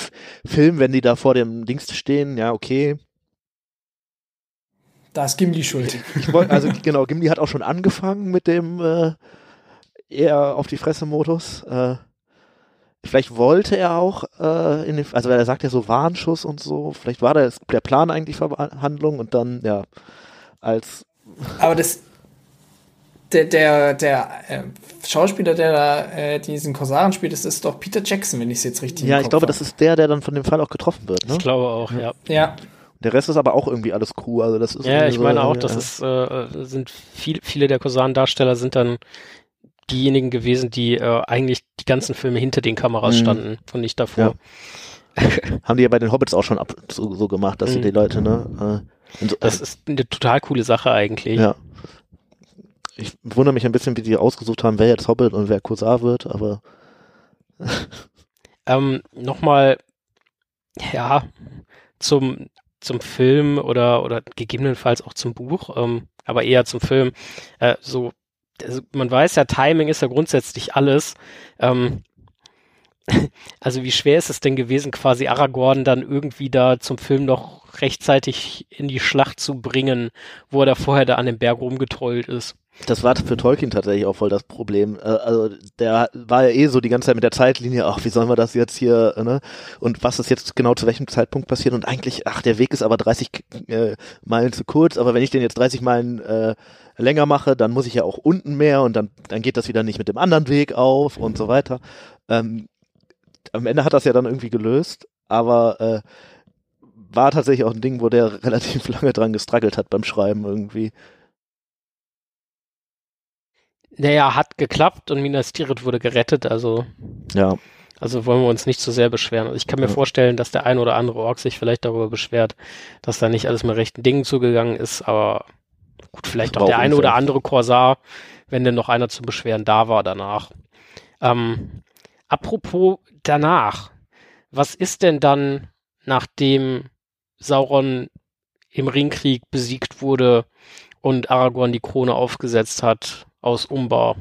Film, wenn die da vor dem Dings stehen, ja, okay. Da ist Gimli schuld. Ich wollt, also genau, Gimli hat auch schon angefangen mit dem äh, eher auf die Fresse-Modus. Äh, vielleicht wollte er auch, äh, in den, also er sagt ja so Warnschuss und so, vielleicht war das der Plan eigentlich Verhandlung und dann, ja, als. Aber das, der, der, der äh, Schauspieler, der da äh, diesen Korsaren spielt, das ist doch Peter Jackson, wenn ich es jetzt richtig Ja, ich glaube, das ist der, der dann von dem Fall auch getroffen wird, ne? Ich glaube auch, ja. Ja. Der Rest ist aber auch irgendwie alles Crew, also das ist Ja, ich so, meine auch, ja. das ist, äh, sind viel, viele der Kosan-Darsteller sind dann diejenigen gewesen, die äh, eigentlich die ganzen Filme hinter den Kameras Mhm. standen und nicht davor. Haben die ja bei den Hobbits auch schon ab, so, so gemacht, dass sie Mhm. die Leute, ne? Äh, so, Das ist eine total coole Sache eigentlich. ja. Ich wundere mich ein bisschen, wie die ausgesucht haben, wer jetzt Hobbit und wer Kosar wird, aber Ähm, Nochmal, ja, zum, zum Film oder, oder gegebenenfalls auch zum Buch, ähm, aber eher zum Film. Äh, so, also man weiß ja, Timing ist ja grundsätzlich alles. Ähm, also wie schwer ist es denn gewesen, quasi Aragorn dann irgendwie da zum Film noch rechtzeitig in die Schlacht zu bringen, wo er da vorher da an dem Berg rumgetrollt ist? Das war für Tolkien tatsächlich auch voll das Problem. Äh, Also der war ja eh so die ganze Zeit mit der Zeitlinie, ach, wie sollen wir das jetzt hier, äh, ne? Und was ist jetzt genau zu welchem Zeitpunkt passiert? Und eigentlich, ach, der Weg ist aber 30 äh, Meilen zu kurz, aber wenn ich den jetzt 30 Meilen äh, länger mache, dann muss ich ja auch unten mehr und dann, dann geht das wieder nicht mit dem anderen Weg auf und so weiter. Ähm, am Ende hat das ja dann irgendwie gelöst, aber äh, war tatsächlich auch ein Ding, wo der relativ lange dran gestruggelt hat beim Schreiben irgendwie. Naja, hat geklappt und Minas Tirith wurde gerettet, also Ja, Also wollen wir uns nicht zu sehr beschweren. Also ich kann mir Ja. vorstellen, dass der ein oder andere Ork sich vielleicht darüber beschwert, dass da nicht alles mit rechten Dingen zugegangen ist, aber gut, vielleicht auch der eine oder andere Korsar, wenn denn noch einer zum Beschweren da war danach. Ähm, apropos danach, was ist denn dann, nachdem Sauron im Ringkrieg besiegt wurde und Aragorn die Krone aufgesetzt hat aus Umbar?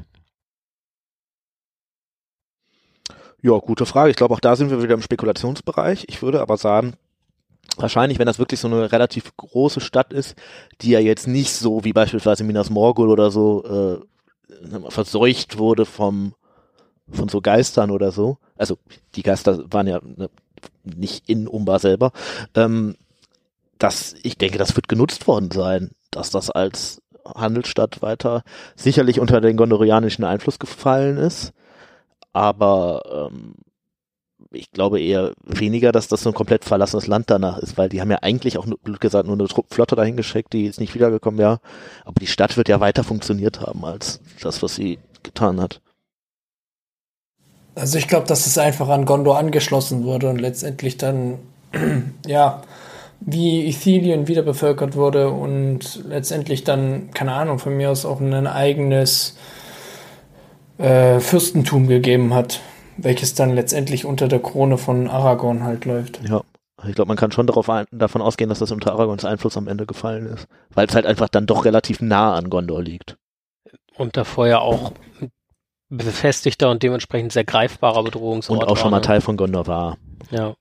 Ja, gute Frage. Ich glaube, auch da sind wir wieder im Spekulationsbereich. Ich würde aber sagen, wahrscheinlich, wenn das wirklich so eine relativ große Stadt ist, die ja jetzt nicht so wie beispielsweise Minas Morgul oder so äh, verseucht wurde vom von so Geistern oder so. Also die Geister waren ja ne, nicht in Umbar selber. Ähm, das, ich denke, das wird genutzt worden sein, dass das als Handelsstadt weiter sicherlich unter den gondorianischen Einfluss gefallen ist aber ähm, ich glaube eher weniger, dass das so ein komplett verlassenes Land danach ist, weil die haben ja eigentlich auch, nur- blöd gesagt, nur eine Flotte dahin geschickt, die ist nicht wiedergekommen, ja. Aber die Stadt wird ja weiter funktioniert haben als das, was sie getan hat. Also ich glaube, dass es einfach an Gondor angeschlossen wurde und letztendlich dann, ja, wie Ithilien wieder bevölkert wurde und letztendlich dann, keine Ahnung, von mir aus auch ein eigenes äh, Fürstentum gegeben hat, welches dann letztendlich unter der Krone von Aragorn halt läuft. Ja. Ich glaube, man kann schon darauf ein, davon ausgehen, dass das unter Aragons Einfluss am Ende gefallen ist. Weil es halt einfach dann doch relativ nah an Gondor liegt. und davor ja auch befestigter und dementsprechend sehr greifbarer Bedrohungsort Und auch schon mal ne? Teil von Gondor war. Ja.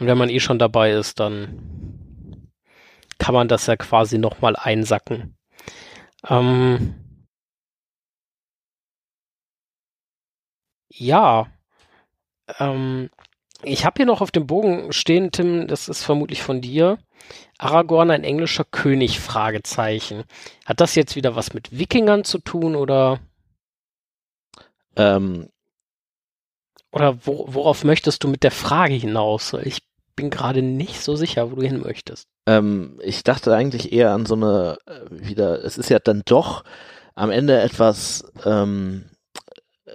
Und wenn man eh schon dabei ist, dann kann man das ja quasi nochmal einsacken. Ähm, ja. Ähm, ich habe hier noch auf dem Bogen stehen, Tim, das ist vermutlich von dir. Aragorn, ein englischer König, Fragezeichen. Hat das jetzt wieder was mit Wikingern zu tun oder, Ähm, oder wo, worauf möchtest du mit der Frage hinaus? Ich bin gerade nicht so sicher, wo du hin möchtest. Ähm, ich dachte eigentlich eher an so eine, äh, wieder, es ist ja dann doch am Ende etwas, ähm, äh,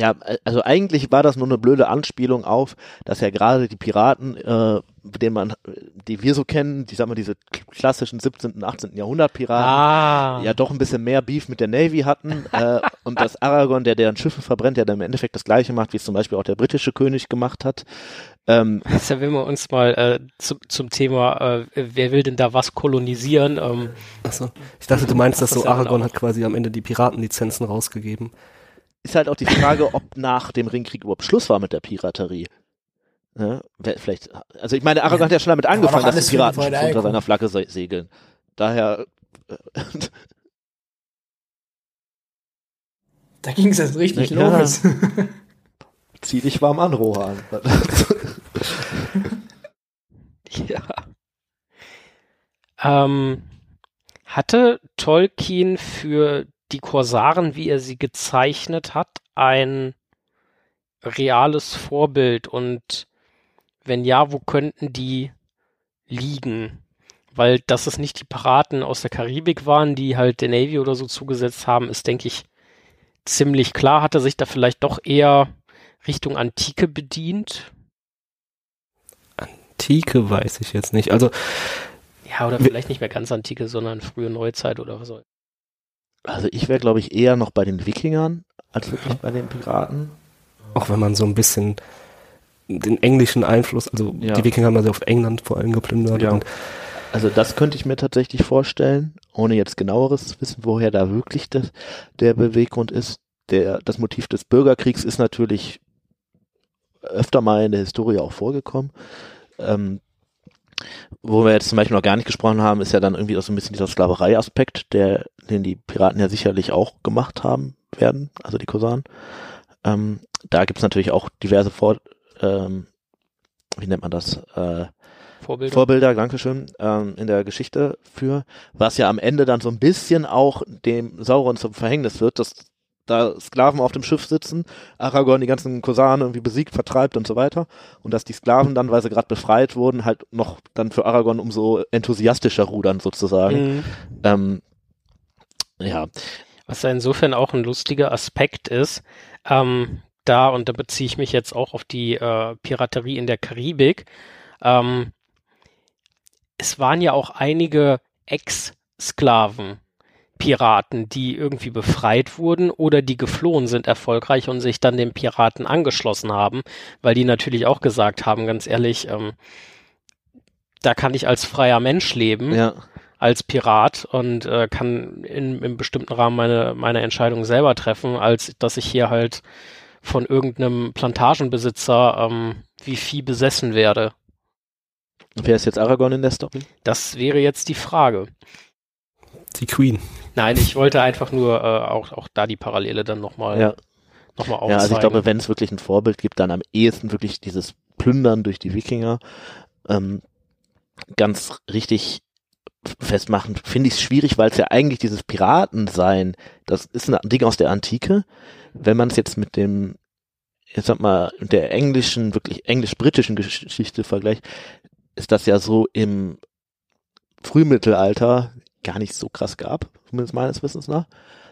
ja, also eigentlich war das nur eine blöde Anspielung auf, dass ja gerade die Piraten, äh, denen man, die wir so kennen, die sagen wir diese klassischen 17. und 18. Jahrhundert Piraten, Ah, ja doch ein bisschen mehr Beef mit der Navy hatten äh, und dass Aragorn, der deren Schiffe verbrennt, ja dann im Endeffekt das gleiche macht, wie es zum Beispiel auch der britische König gemacht hat. Ähm, Deshalb wenn wir uns mal äh, zum, zum Thema, äh, wer will denn da was kolonisieren? Ähm, Achso. Ich dachte, du meinst, dass Das so ja Aragorn hat quasi am Ende die Piratenlizenzen rausgegeben. ist halt auch die Frage, ob nach dem Ringkrieg überhaupt Schluss war mit der Piraterie. Ne? Wer- Vielleicht, also ich meine, Aragorn hat ja schon damit angefangen, dass die Piraten unter seiner Flagge se segeln. Daher, Da ging es jetzt richtig Ja. los. Zieh dich warm an, Rohan. Ja. Ähm, hatte Tolkien für die Korsaren, wie er sie gezeichnet hat, ein reales Vorbild und wenn ja, wo könnten die liegen? Weil, dass es nicht die Piraten aus der Karibik waren, die halt der Navy oder so zugesetzt haben, ist, denke ich, ziemlich klar. Hat er sich da vielleicht doch eher Richtung Antike bedient? Antike weiß ich jetzt nicht. Also, Ja, oder vielleicht nicht mehr ganz Antike, sondern frühe Neuzeit oder so. Also ich wäre, glaube ich, eher noch bei den Wikingern als wirklich bei den Piraten. auch wenn man so ein bisschen den englischen Einfluss, also Ja. die Wikinger haben ja sehr oft England vor allem geplündert Ja. Also das könnte ich mir tatsächlich vorstellen, ohne jetzt genaueres zu wissen, woher da wirklich das, der Beweggrund ist. Der, das Motiv des Bürgerkriegs ist natürlich öfter mal in der Historie auch vorgekommen. Ähm, wo wir jetzt zum Beispiel noch gar nicht gesprochen haben, ist ja dann irgendwie auch so ein bisschen dieser Sklaverei-Aspekt, der, den die Piraten ja sicherlich auch gemacht haben werden, also die Kosanen. Ähm, da gibt's natürlich auch diverse Vor, ähm, wie nennt man das, äh, Vorbilder. Vorbilder, Dankeschön, ähm, in der Geschichte für, was ja am Ende dann so ein bisschen auch dem Sauron zum Verhängnis wird, dass da Sklaven auf dem Schiff sitzen, Aragorn die ganzen Kosanen irgendwie besiegt, vertreibt und so weiter und dass die Sklaven dann, weil sie gerade befreit wurden, halt noch dann für Aragorn umso enthusiastischer rudern sozusagen. Mhm. Ähm, ja, Was ja insofern auch ein lustiger Aspekt ist, ähm, da, und da beziehe ich mich jetzt auch auf die äh, Piraterie in der Karibik, ähm, es waren ja auch einige Ex-Sklaven. Piraten, die irgendwie befreit wurden oder die geflohen sind erfolgreich und sich dann den Piraten angeschlossen haben, weil die natürlich auch gesagt haben, ganz ehrlich, ähm, da kann ich als freier Mensch leben ja, als Pirat und äh, kann in, im bestimmten Rahmen meine, meine Entscheidung selber treffen, als dass ich hier halt von irgendeinem Plantagenbesitzer ähm, wie Vieh besessen werde. wer ist jetzt Aragorn in der Story? Das wäre jetzt die Frage. Die Queen. Nein, ich wollte einfach nur äh, auch, auch da die Parallele dann nochmal Ja. noch mal Ja, aufzeigen. also ich glaube, wenn es wirklich ein Vorbild gibt, dann am ehesten wirklich dieses Plündern durch die Wikinger. Ähm, ganz richtig festmachen, finde ich es schwierig, weil es ja eigentlich dieses Piratensein, das ist ein Ding aus der Antike. Wenn man es jetzt mit dem, jetzt sag mal, der englischen, wirklich englisch-britischen Geschichte vergleicht, ist das ja so im Frühmittelalter gar nicht so krass gab, zumindest meines Wissens nach,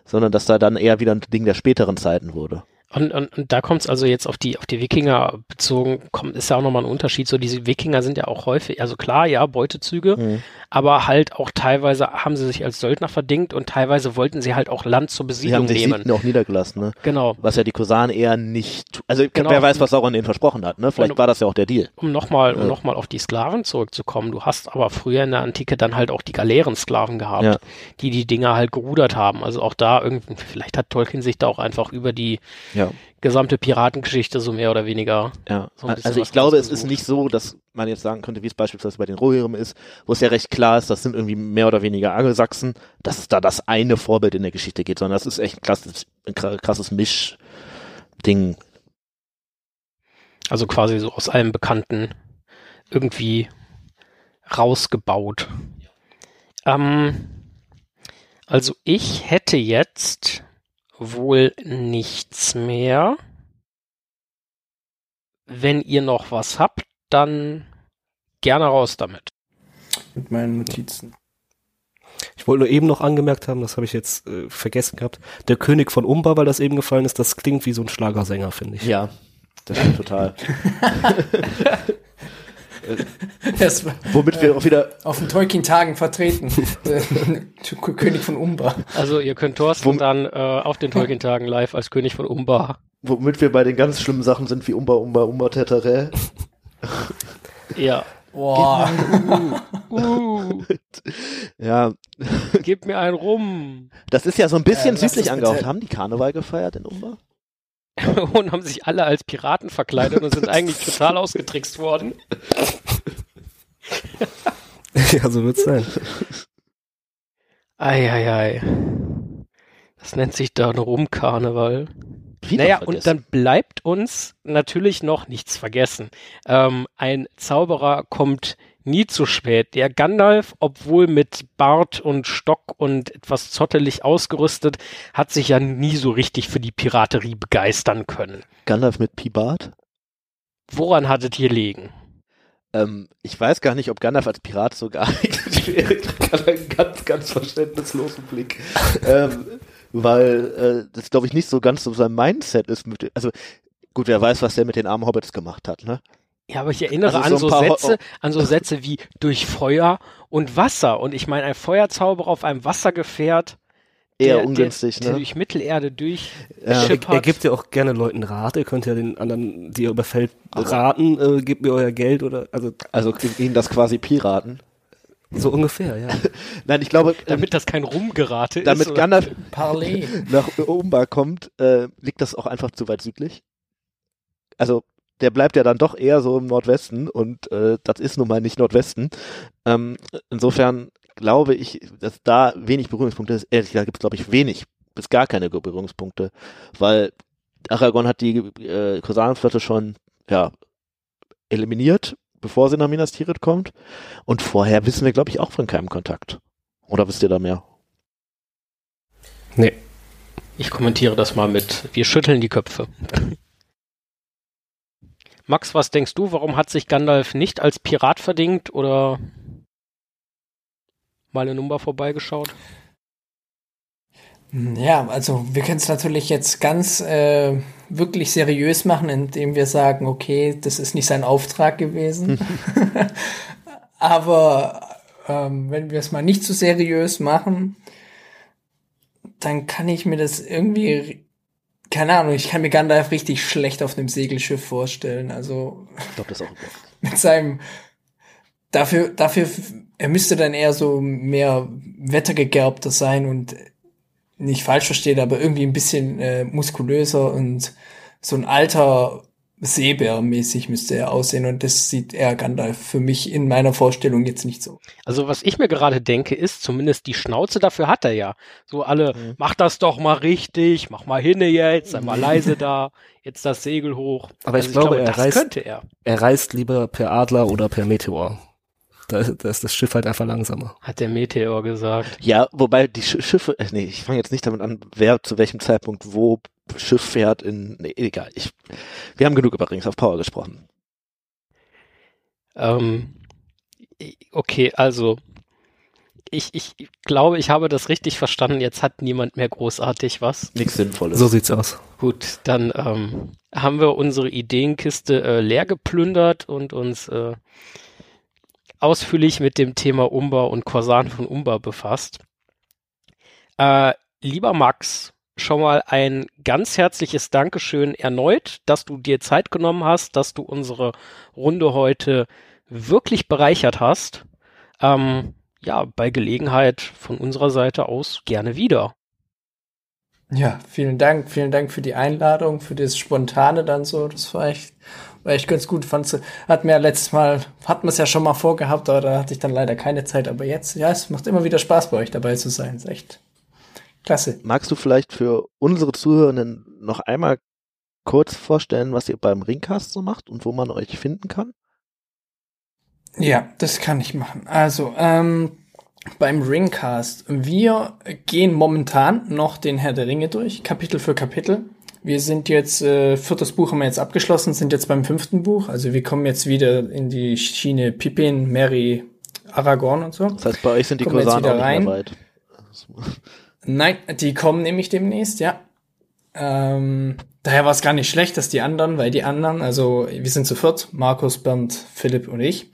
sondern dass da dann eher wieder ein Ding der späteren Zeiten wurde. Und, und, und da kommt es also jetzt auf die, auf die Wikinger bezogen, kommt, ist ja auch nochmal ein Unterschied. So, diese Wikinger sind ja auch häufig, also klar, ja, Beutezüge, Mhm. aber halt auch teilweise haben sie sich als Söldner verdingt und teilweise wollten sie halt auch Land zur Sie Besiedlung haben sich nehmen. Auch niedergelassen, ne? Genau. Was ja die Kosanen eher nicht, also Genau. wer weiß, was Sauron denen versprochen hat, ne? Vielleicht Und- war das ja auch der Deal. Um nochmal, um Ja. noch mal auf die Sklaven zurückzukommen. Du hast aber früher in der Antike dann halt auch die Galeerensklaven gehabt, Ja. die die Dinger halt gerudert haben. Also auch da irgendwie, vielleicht hat Tolkien sich da auch einfach über die Ja. Gesamte Piratengeschichte so mehr oder weniger. Ja, So also ich glaube, es ist nicht so, dass man jetzt sagen könnte, wie es beispielsweise bei den Rohirrim ist, wo es ja recht klar ist, das sind irgendwie mehr oder weniger Angelsachsen, dass es da das eine Vorbild in der Geschichte geht, sondern das ist echt ein krasses, ein kra- krasses Mischding. Also quasi so aus allem Bekannten irgendwie rausgebaut. Ähm, also ich hätte jetzt wohl nichts mehr. Wenn ihr noch was habt, dann gerne raus damit. Mit meinen Notizen. Ich wollte nur eben noch angemerkt haben, das habe ich jetzt äh, vergessen gehabt. Der König von Umba, weil das eben gefallen ist, das klingt wie so ein Schlagersänger, finde ich. Ja, das stimmt total. Das war Womit wir auch wieder, auf den Tolkien-Tagen vertreten. Äh, König von Umba. Also ihr könnt Thorsten Wom- dann äh, auf den Tolkien-Tagen live als König von Umbar. womit wir bei den ganz schlimmen Sachen sind, wie Umba, Umba, Umba, Tetere. Ja. Boah. Uh, Ja, gib mir einen rum. das ist ja so ein bisschen Äh, lass südlich angehaucht. Haben die Karneval gefeiert in Umba? und haben sich alle als Piraten verkleidet und sind eigentlich total ausgetrickst worden. ja, so wird's sein. Eieiei. Das nennt sich da ein Rumkarneval. wieder naja, vergessen. und dann bleibt uns natürlich noch nichts vergessen. Ähm, ein Zauberer kommt nie zu spät. Der Gandalf, obwohl mit Bart und Stock und etwas zottelig ausgerüstet, hat sich ja nie so richtig für die Piraterie begeistern können. Gandalf mit Pibart. Woran hattet ihr liegen? Ähm, ich weiß gar nicht, ob Gandalf als Pirat so geeignet wäre. Einen ganz, ganz verständnislosen Blick. ähm, weil äh, das, glaube ich, nicht so ganz so sein Mindset ist. Mit, also gut, wer weiß, was der mit den armen Hobbits gemacht hat, ne? Ja, aber ich erinnere Also an so so Sätze, an so Sätze wie durch Feuer und Wasser. Und ich meine, ein Feuerzauberer auf einem Wassergefährt, Eher der, ungünstig, der, der ne? durch Mittelerde durch Ja. Er, schippert. er gibt ja auch gerne Leuten Rat. Ihr könnt ja den anderen, die ihr überfällt, raten, äh, gebt mir euer Geld oder, also, Also ihnen das quasi Piraten. so ungefähr, ja. Nein, ich glaube, damit das kein Rumgerate ist. damit? Gandalf Parley. nach Umbar kommt, äh, liegt das auch einfach zu weit südlich. Also der bleibt ja dann doch eher so im Nordwesten und äh, das ist nun mal nicht Nordwesten. Ähm, insofern glaube ich, dass da wenig Berührungspunkte ist. Ehrlich gesagt gibt es, glaube ich, wenig bis gar keine Berührungspunkte, weil Aragorn hat die äh, Kosanenflotte schon ja, eliminiert, bevor sie nach Minas Tirith kommt. Und vorher wissen wir, glaube ich, auch von keinem Kontakt. Oder wisst ihr da mehr? Nee. Ich kommentiere das mal mit, wir schütteln die Köpfe. Max, was denkst du, warum hat sich Gandalf nicht als Pirat verdingt oder mal in Umbar vorbeigeschaut? Ja, also wir können es natürlich jetzt ganz äh, wirklich seriös machen, indem wir sagen, okay, das ist nicht sein Auftrag gewesen. Aber ähm, wenn wir es mal nicht so seriös machen, dann kann ich mir das irgendwie, keine Ahnung, ich kann mir Gandalf richtig schlecht auf einem Segelschiff vorstellen. Also Ich glaube, das auch. mit seinem dafür dafür er müsste dann eher so mehr wettergegerbter sein und nicht falsch versteht, aber irgendwie ein bisschen äh, muskulöser und so ein alter Seebär-mäßig müsste er aussehen und das sieht er Gandalf für mich in meiner Vorstellung jetzt nicht so. Also was ich mir gerade denke, ist zumindest die Schnauze dafür hat er ja. So alle, Mhm. mach das doch mal richtig, mach mal hinne jetzt, sei mal leise da, jetzt das Segel hoch. Aber ich Also glaube, er das reißt- könnte er. Er reist lieber per Adler oder per Meteor. Da, da ist das Schiff halt einfach langsamer. Hat der Meteor gesagt. Ja, wobei die Sch Schiffe, äh, nee, ich fange jetzt nicht damit an, wer zu welchem Zeitpunkt wo Schiff fährt in, nee, egal. Ich, wir haben genug über Rings of Power gesprochen. Ähm, okay, also ich, ich glaube, ich habe das richtig verstanden. Jetzt hat niemand mehr großartig was. Nichts Sinnvolles. So sieht's aus. Gut, dann ähm, haben wir unsere Ideenkiste äh, leer geplündert und uns äh, ausführlich mit dem Thema Umba und Korsan von Umba befasst. Äh, lieber Max, schon mal ein ganz herzliches Dankeschön erneut, dass du dir Zeit genommen hast, dass du unsere Runde heute wirklich bereichert hast. Ähm, ja, bei Gelegenheit von unserer Seite aus gerne wieder. Ja, vielen Dank, vielen Dank für die Einladung, für das Spontane dann so. Das war echt, war echt ganz gut. Fand's, hat mir ja letztes Mal, hat man es ja schon mal vorgehabt, aber da hatte ich dann leider keine Zeit. Aber jetzt, ja, es macht immer wieder Spaß bei euch dabei zu sein. Ist echt klasse. Magst du vielleicht für unsere Zuhörenden noch einmal kurz vorstellen, was ihr beim Ringcast so macht und wo man euch finden kann? Ja, das kann ich machen. Also, ähm, beim Ringcast. Wir gehen momentan noch den Herr der Ringe durch, Kapitel für Kapitel. Wir sind jetzt, äh, viertes Buch haben wir jetzt abgeschlossen, sind jetzt beim fünften Buch. Also wir kommen jetzt wieder in die Schiene Pippin, Mary, Aragorn und so. Das heißt, bei euch sind die Kosanen auch wieder nicht mehr rein? weit. Nein, die kommen nämlich demnächst, ja. Ähm, daher war es gar nicht schlecht, dass die anderen, weil die anderen, also wir sind zu viert, Markus, Bernd, Philipp und ich.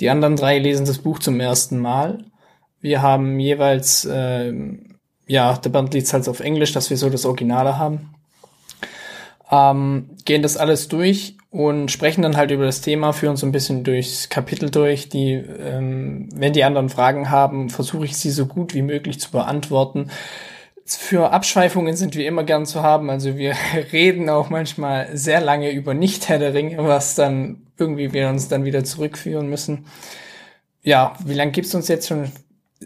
Die anderen drei lesen das Buch zum ersten Mal. Wir haben jeweils, ähm, ja, der Bernd liest halt auf Englisch, dass wir so das Originale haben. Ähm, gehen das alles durch und sprechen dann halt über das Thema, führen so ein bisschen durchs Kapitel durch. Die, ähm, wenn die anderen Fragen haben, versuche ich sie so gut wie möglich zu beantworten. Für Abschweifungen sind wir immer gern zu haben. Also wir reden auch manchmal sehr lange über Nicht-Herr was dann irgendwie wir uns dann wieder zurückführen müssen. Ja, wie lange gibt's uns jetzt schon?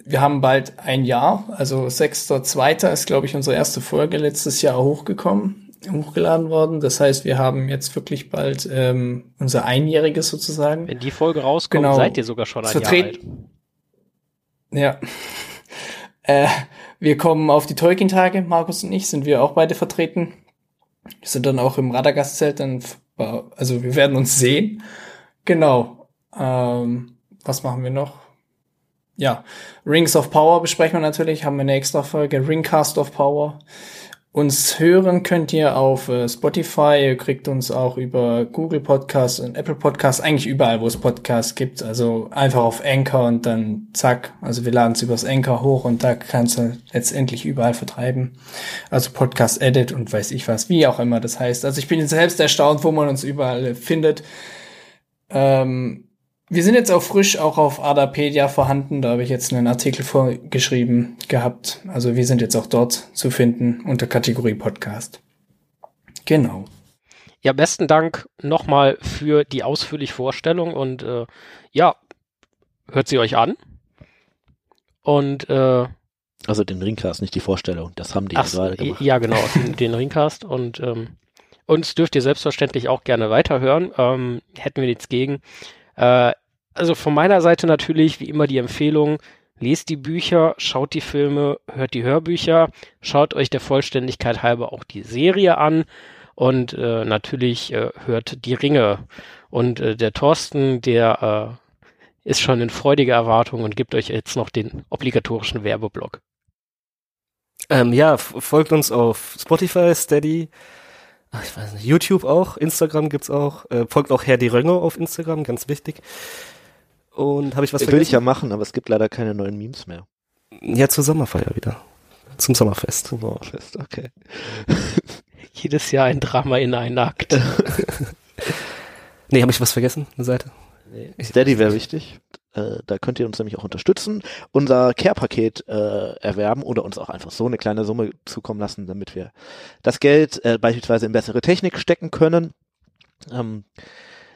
Wir haben bald ein Jahr, also 6.2. ist, glaube ich, unsere erste Folge letztes Jahr hochgekommen. Hochgeladen worden. Das heißt, wir haben jetzt wirklich bald ähm, unser Einjähriges sozusagen. Wenn die Folge rauskommt, Genau. seid ihr sogar schon ein Jahr alt. Ja. äh, wir kommen auf die Tolkien-Tage, Markus und ich, sind wir auch beide vertreten. Wir sind dann auch im Radagast-Zelt, dann, also wir werden uns sehen. Genau. Ähm, was machen wir noch? Ja, Rings of Power besprechen wir natürlich, haben wir eine extra Folge, Ringcast of Power. Uns hören könnt ihr auf äh, Spotify, ihr kriegt uns auch über Google Podcasts und Apple Podcasts, eigentlich überall, wo es Podcasts gibt. Also einfach auf Anchor und dann zack. Also wir laden es übers Anchor hoch und da kannst du letztendlich überall vertreiben. Also Podcast Edit und weiß ich was, wie auch immer das heißt. Also ich bin jetzt selbst erstaunt, wo man uns überall findet. Ähm, wir sind jetzt auch frisch auch auf Adapedia vorhanden. Da habe ich jetzt einen Artikel vorgeschrieben gehabt. Also wir sind jetzt auch dort zu finden unter Kategorie Podcast. Genau. Ja, besten Dank nochmal für die ausführliche Vorstellung und äh, ja, hört sie euch an. Und äh, Also den Ringcast, nicht die Vorstellung. Das haben die ach, ja gerade gemacht. ja, genau, den, den Ringcast und ähm, uns dürft ihr selbstverständlich auch gerne weiterhören. Ähm, hätten wir nichts gegen. Äh, also von meiner Seite natürlich wie immer die Empfehlung, lest die Bücher, schaut die Filme, hört die Hörbücher, schaut euch der Vollständigkeit halber auch die Serie an und äh, natürlich äh, hört die Ringe. Und äh, der Thorsten, der äh, ist schon in freudiger Erwartung und gibt euch jetzt noch den obligatorischen Werbeblock. Ähm, ja, folgt uns auf Spotify, Steady, ich weiß nicht, YouTube auch, Instagram gibt's auch, äh, folgt auch Herr die Rönge auf Instagram, ganz wichtig. Und habe ich was Das will ich ja vergessen? machen, aber es gibt leider keine neuen Memes mehr. ja, zur Sommerfeier wieder. Zum Sommerfest. Humorfest, okay. Jedes Jahr ein Drama in einen Akt. Nee, habe ich was vergessen? Eine Seite? Steady wäre wichtig. Äh, da könnt ihr uns nämlich auch unterstützen. Unser Care-Paket äh, erwerben oder uns auch einfach so eine kleine Summe zukommen lassen, damit wir das Geld äh, beispielsweise in bessere Technik stecken können. Ähm,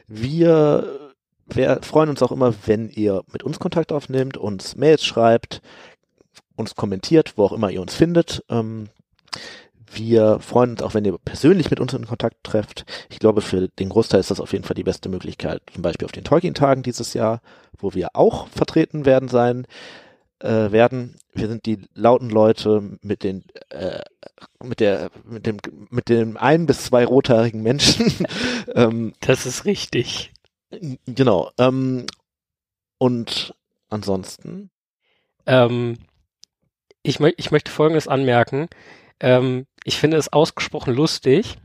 wir wir freuen uns auch immer, wenn ihr mit uns Kontakt aufnehmt, uns Mails schreibt, uns kommentiert, wo auch immer ihr uns findet. Ähm, wir freuen uns auch, wenn ihr persönlich mit uns in Kontakt trefft. Ich glaube, für den Großteil ist das auf jeden Fall die beste Möglichkeit. Zum Beispiel auf den Tolkien-Tagen dieses Jahr, wo wir auch vertreten werden sein äh, werden. Wir sind die lauten Leute mit den äh, mit der mit dem mit dem ein bis zwei rothaarigen Menschen. ähm, Das ist richtig. genau. Ähm, und ansonsten Ähm, ich, mö ich möchte Folgendes anmerken. Ähm, ich finde es ausgesprochen lustig,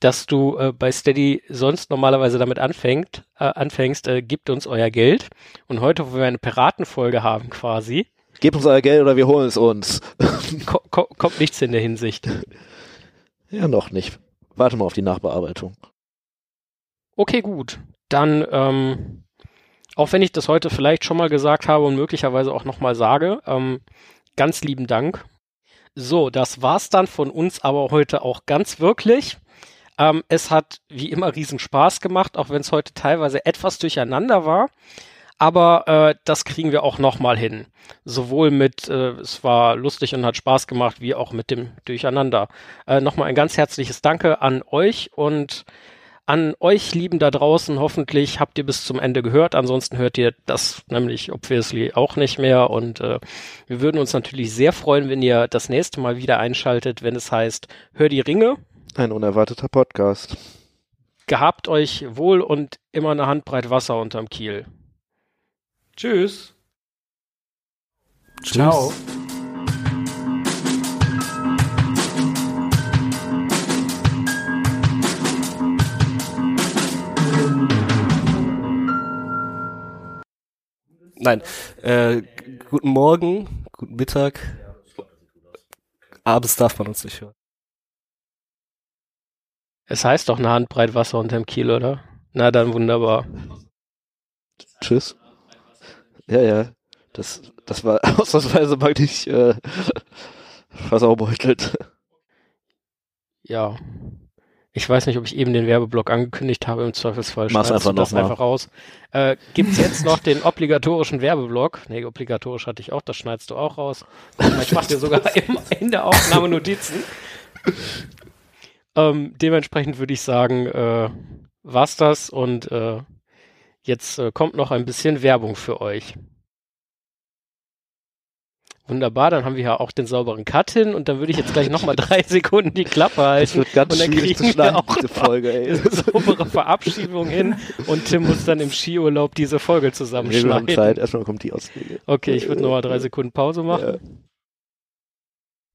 dass du äh, bei Steady sonst normalerweise damit anfängt, äh, anfängst, äh, gibt uns euer Geld. Und heute, wo wir eine Piratenfolge haben quasi, gebt uns euer Geld oder wir holen es uns. ko ko kommt nichts in der Hinsicht. ja, noch nicht. Warte mal auf die Nachbearbeitung. Okay, gut. Dann, ähm, auch wenn ich das heute vielleicht schon mal gesagt habe und möglicherweise auch nochmal sage, ähm, ganz lieben Dank. So, das war's dann von uns aber heute auch ganz wirklich. Ähm, es hat wie immer riesen Spaß gemacht, auch wenn es heute teilweise etwas durcheinander war. Aber äh, das kriegen wir auch nochmal hin. Sowohl mit, äh, es war lustig und hat Spaß gemacht, wie auch mit dem Durcheinander. Äh, nochmal ein ganz herzliches Danke an euch und an euch Lieben da draußen. Hoffentlich habt ihr bis zum Ende gehört. Ansonsten hört ihr das nämlich obviously auch nicht mehr. Und äh, wir würden uns natürlich sehr freuen, wenn ihr das nächste Mal wieder einschaltet, wenn es heißt, hör die Ringe. Ein unerwarteter Podcast. Gehabt euch wohl und immer eine Handbreit Wasser unterm Kiel. Tschüss. Ciao. Nein. Äh, guten Morgen, guten Mittag. Abends darf man uns nicht hören. Es heißt doch eine Handbreit Wasser unterm Kiel, oder? Na dann wunderbar. Tschüss. Ja, ja. Das, das war ausnahmsweise mal nicht äh, versaubeutelt. Ja. Ich weiß nicht, ob ich eben den Werbeblock angekündigt habe. Im Zweifelsfall schneidest einfach du das mal. einfach raus. Äh, gibt's jetzt noch den obligatorischen Werbeblock? Nee, obligatorisch hatte ich auch. Das schneidest du auch raus. Ich mache dir sogar im, in der Aufnahme Notizen. Ähm, dementsprechend würde ich sagen, äh, war's das und äh, jetzt äh, kommt noch ein bisschen Werbung für euch. Wunderbar, dann haben wir ja auch den sauberen Cut hin und dann würde ich jetzt gleich nochmal drei Sekunden die Klappe halten. Es wird ganz und dann schwierig zu kriegen wir auch diese Folge, ey. eine saubere Verabschiedung hin und Tim muss dann im Skiurlaub diese Folge Wir haben zusammenschneiden. Zeit, erstmal kommt die Auswege. Okay, ich würde nochmal drei Sekunden Pause machen.